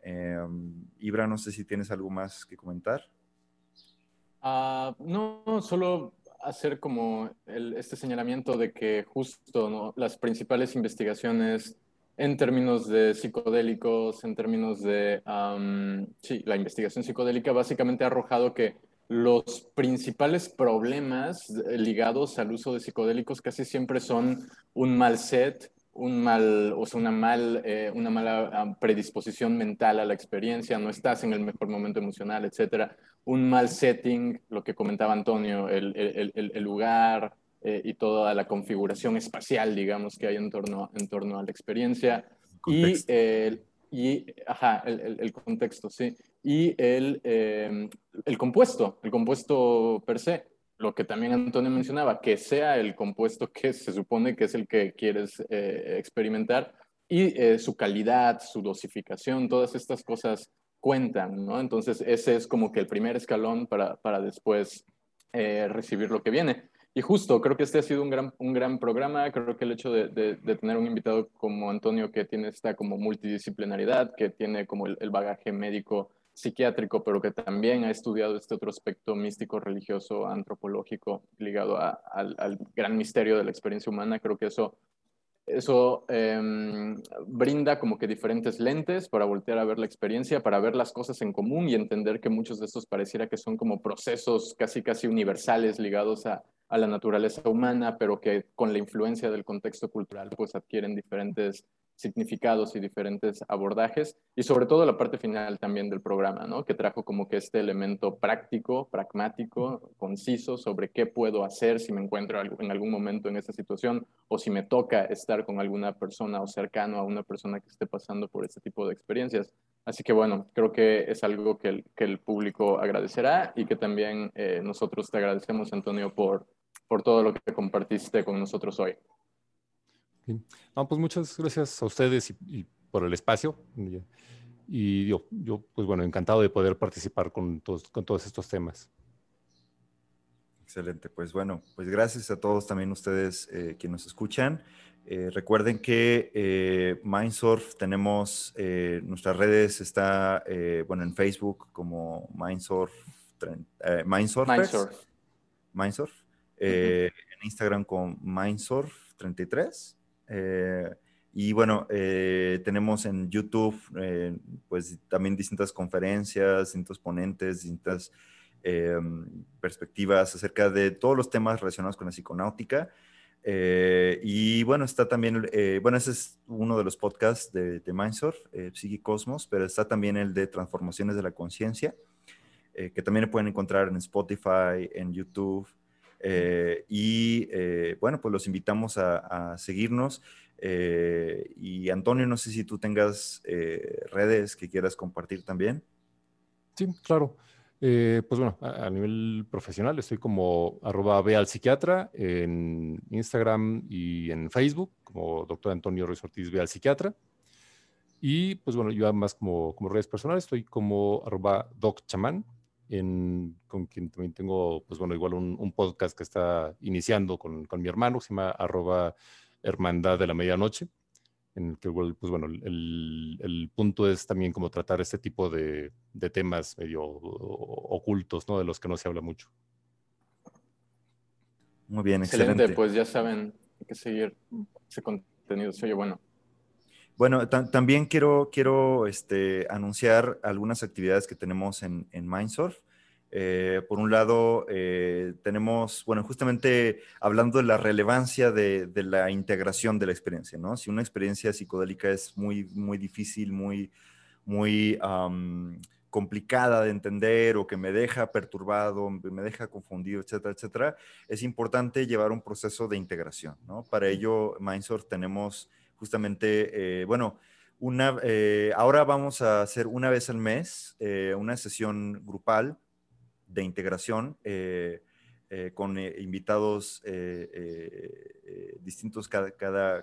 Em, Ibra, no sé si tienes algo más que comentar. Ah, no, solo hacer como este señalamiento de que justo las principales investigaciones en términos de psicodélicos, en términos de, sí, la investigación psicodélica básicamente ha arrojado que los principales problemas ligados al uso de psicodélicos casi siempre son un mal set, un mal, o sea, una, mal, eh, una mala ah, predisposición mental a la experiencia, no estás en el mejor momento emocional, etcétera. Un mal setting, lo que comentaba Antonio, el, el, el lugar eh, y toda la configuración espacial, digamos, que hay en torno, en torno a la experiencia. Y, y ajá, el, contexto, sí. Y el, eh, el compuesto, el compuesto per se lo que también Antonio mencionaba, que sea el compuesto que se supone que es el que quieres eh, experimentar y eh, su calidad, su dosificación, todas estas cosas cuentan, ¿no? Entonces ese es como que el primer escalón para, para después eh, recibir lo que viene. Y justo, creo que este ha sido un gran, un gran programa, creo que el hecho de, de, tener un invitado como Antonio que tiene esta como multidisciplinaridad, que tiene como el, el bagaje médico psiquiátrico, pero que también ha estudiado este otro aspecto místico, religioso, antropológico, ligado al, gran misterio de la experiencia humana. Creo que eso, eso em, brinda como que diferentes lentes para voltear a ver la experiencia, para ver las cosas en común y entender que muchos de estos pareciera que son como procesos casi, casi universales ligados a, a la naturaleza humana, pero que con la influencia del contexto cultural pues adquieren diferentes significados y diferentes abordajes y sobre todo la parte final también del programa, ¿no? Que trajo como que este elemento práctico, pragmático, conciso sobre qué puedo hacer si me encuentro en algún momento en esta situación o si me toca estar con alguna persona o cercano a una persona que esté pasando por este tipo de experiencias. Así que bueno, creo que es algo que el, que el público agradecerá y que también eh, nosotros te agradecemos, Antonio, por, por todo lo que compartiste con nosotros hoy. No, pues muchas gracias a ustedes y, por el espacio. Y, yo, yo, pues bueno, encantado de poder participar con todos, con todos estos temas. Excelente, pues bueno, pues gracias a todos también ustedes eh, que nos escuchan. Eh, recuerden que eh, Mindsurf tenemos eh, nuestras redes, está bueno en Facebook como Mindsurf, Mindsurf, Mindsurf. Mindsurf. en Instagram con Mindsurf33 eh, y bueno, eh, tenemos en YouTube eh, pues también distintas conferencias, distintos ponentes, distintas perspectivas acerca de todos los temas relacionados con la psiconáutica. y bueno, está también, bueno, ese es uno de los podcasts de, de Mindsurf, Cosmos, pero está también el de Transformaciones de la Conciencia, que también pueden encontrar en Spotify, en YouTube. Y bueno, pues los invitamos a, seguirnos. Eh, y Antonio, no sé si tú tengas eh, redes que quieras compartir también. Sí, claro. Eh, pues bueno, a, nivel profesional estoy como arroba psiquiatra en Instagram y en Facebook, como doctor Antonio Ruiz Ortiz ve psiquiatra. Y pues bueno, yo además como, redes personales estoy como arroba en, con quien también tengo, pues bueno, igual un, un podcast que está iniciando con, con mi hermano, se llama arroba Hermandad de la Medianoche, en el que, pues bueno, el, el punto es también como tratar este tipo de, de, temas medio ocultos, ¿no? De los que no se habla mucho. Muy bien, excelente. Pues ya saben, hay que seguir ese contenido, se oye bueno. Bueno, también quiero, quiero este, anunciar algunas actividades que tenemos en, en Mindsurf. Eh, por un lado, eh, tenemos, bueno, justamente hablando de la relevancia de, la integración de la experiencia, ¿no? Si una experiencia psicodélica es muy, muy difícil, muy, muy complicada de entender o que me deja perturbado, me deja confundido, etcétera, etcétera, es importante llevar un proceso de integración, ¿no? Para ello, Mindsurf tenemos justamente, eh, bueno, una, ahora vamos a hacer una vez al mes una sesión grupal de integración eh, eh, con eh, invitados distintos cada,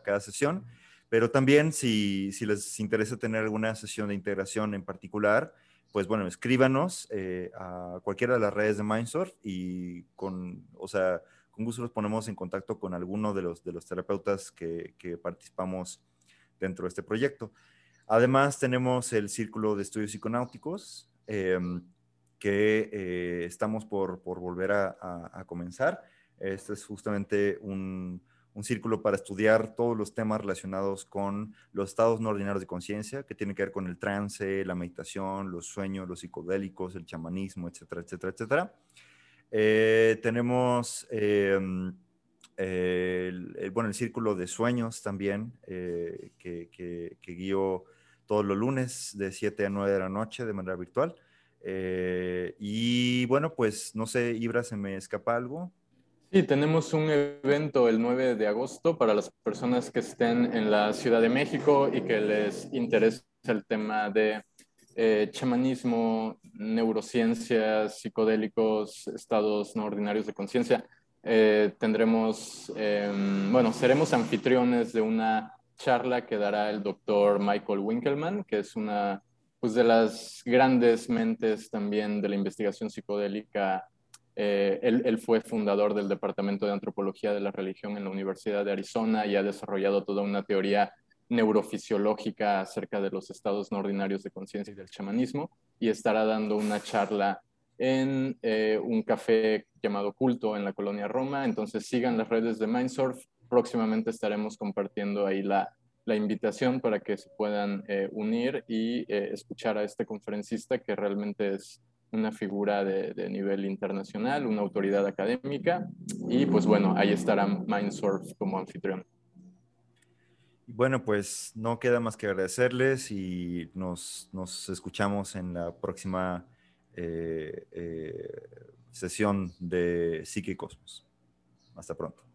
cada, sesión, pero también si, si, les interesa tener alguna sesión de integración en particular, pues bueno, escríbanos a cualquiera de las redes de Mindsurf y con, o sea, con gusto los ponemos en contacto con alguno de los, de los terapeutas que, participamos dentro de este proyecto. Además, tenemos el Círculo de Estudios Psiconáuticos, em, que eh, estamos por, por volver a, a, comenzar. Este es justamente un, un círculo para estudiar todos los temas relacionados con los estados no ordinarios de conciencia, que tienen que ver con el trance, la meditación, los sueños, los psicodélicos, el chamanismo, etcétera, etcétera, etcétera. Eh, tenemos em, el, bueno, el círculo de sueños también, eh, que, que, que, guío todos los lunes de 7 a 9 de la noche de manera virtual. Eh, y bueno, pues no sé, Ibra, ¿se me escapa algo? Sí, tenemos un evento el 9 de agosto para las personas que estén en la Ciudad de México y que les interese el tema de eh, chamanismo, neurociencias, psicodélicos, estados no ordinarios de conciencia. Eh, tendremos, em, bueno, seremos anfitriones de una charla que dará el doctor Michael Winkelmann, que es una pues, de las grandes mentes también de la investigación psicodélica eh, él, fue fundador del Departamento de Antropología de la Religión en la Universidad de Arizona y ha desarrollado toda una teoría neurofisiológica acerca de los estados no ordinarios de conciencia y del chamanismo y estará dando una charla en eh, un café llamado Culto en la colonia Roma. Entonces sigan las redes de Mindsurf. Próximamente estaremos compartiendo ahí la, la invitación para que se puedan eh, unir y escuchar a este conferencista que realmente es una figura de, nivel internacional, una autoridad académica, y pues bueno, ahí estará Mindsurf como anfitrión. Bueno, pues no queda más que agradecerles y nos, escuchamos en la próxima eh, eh, sesión de Psique Cosmos. Hasta pronto.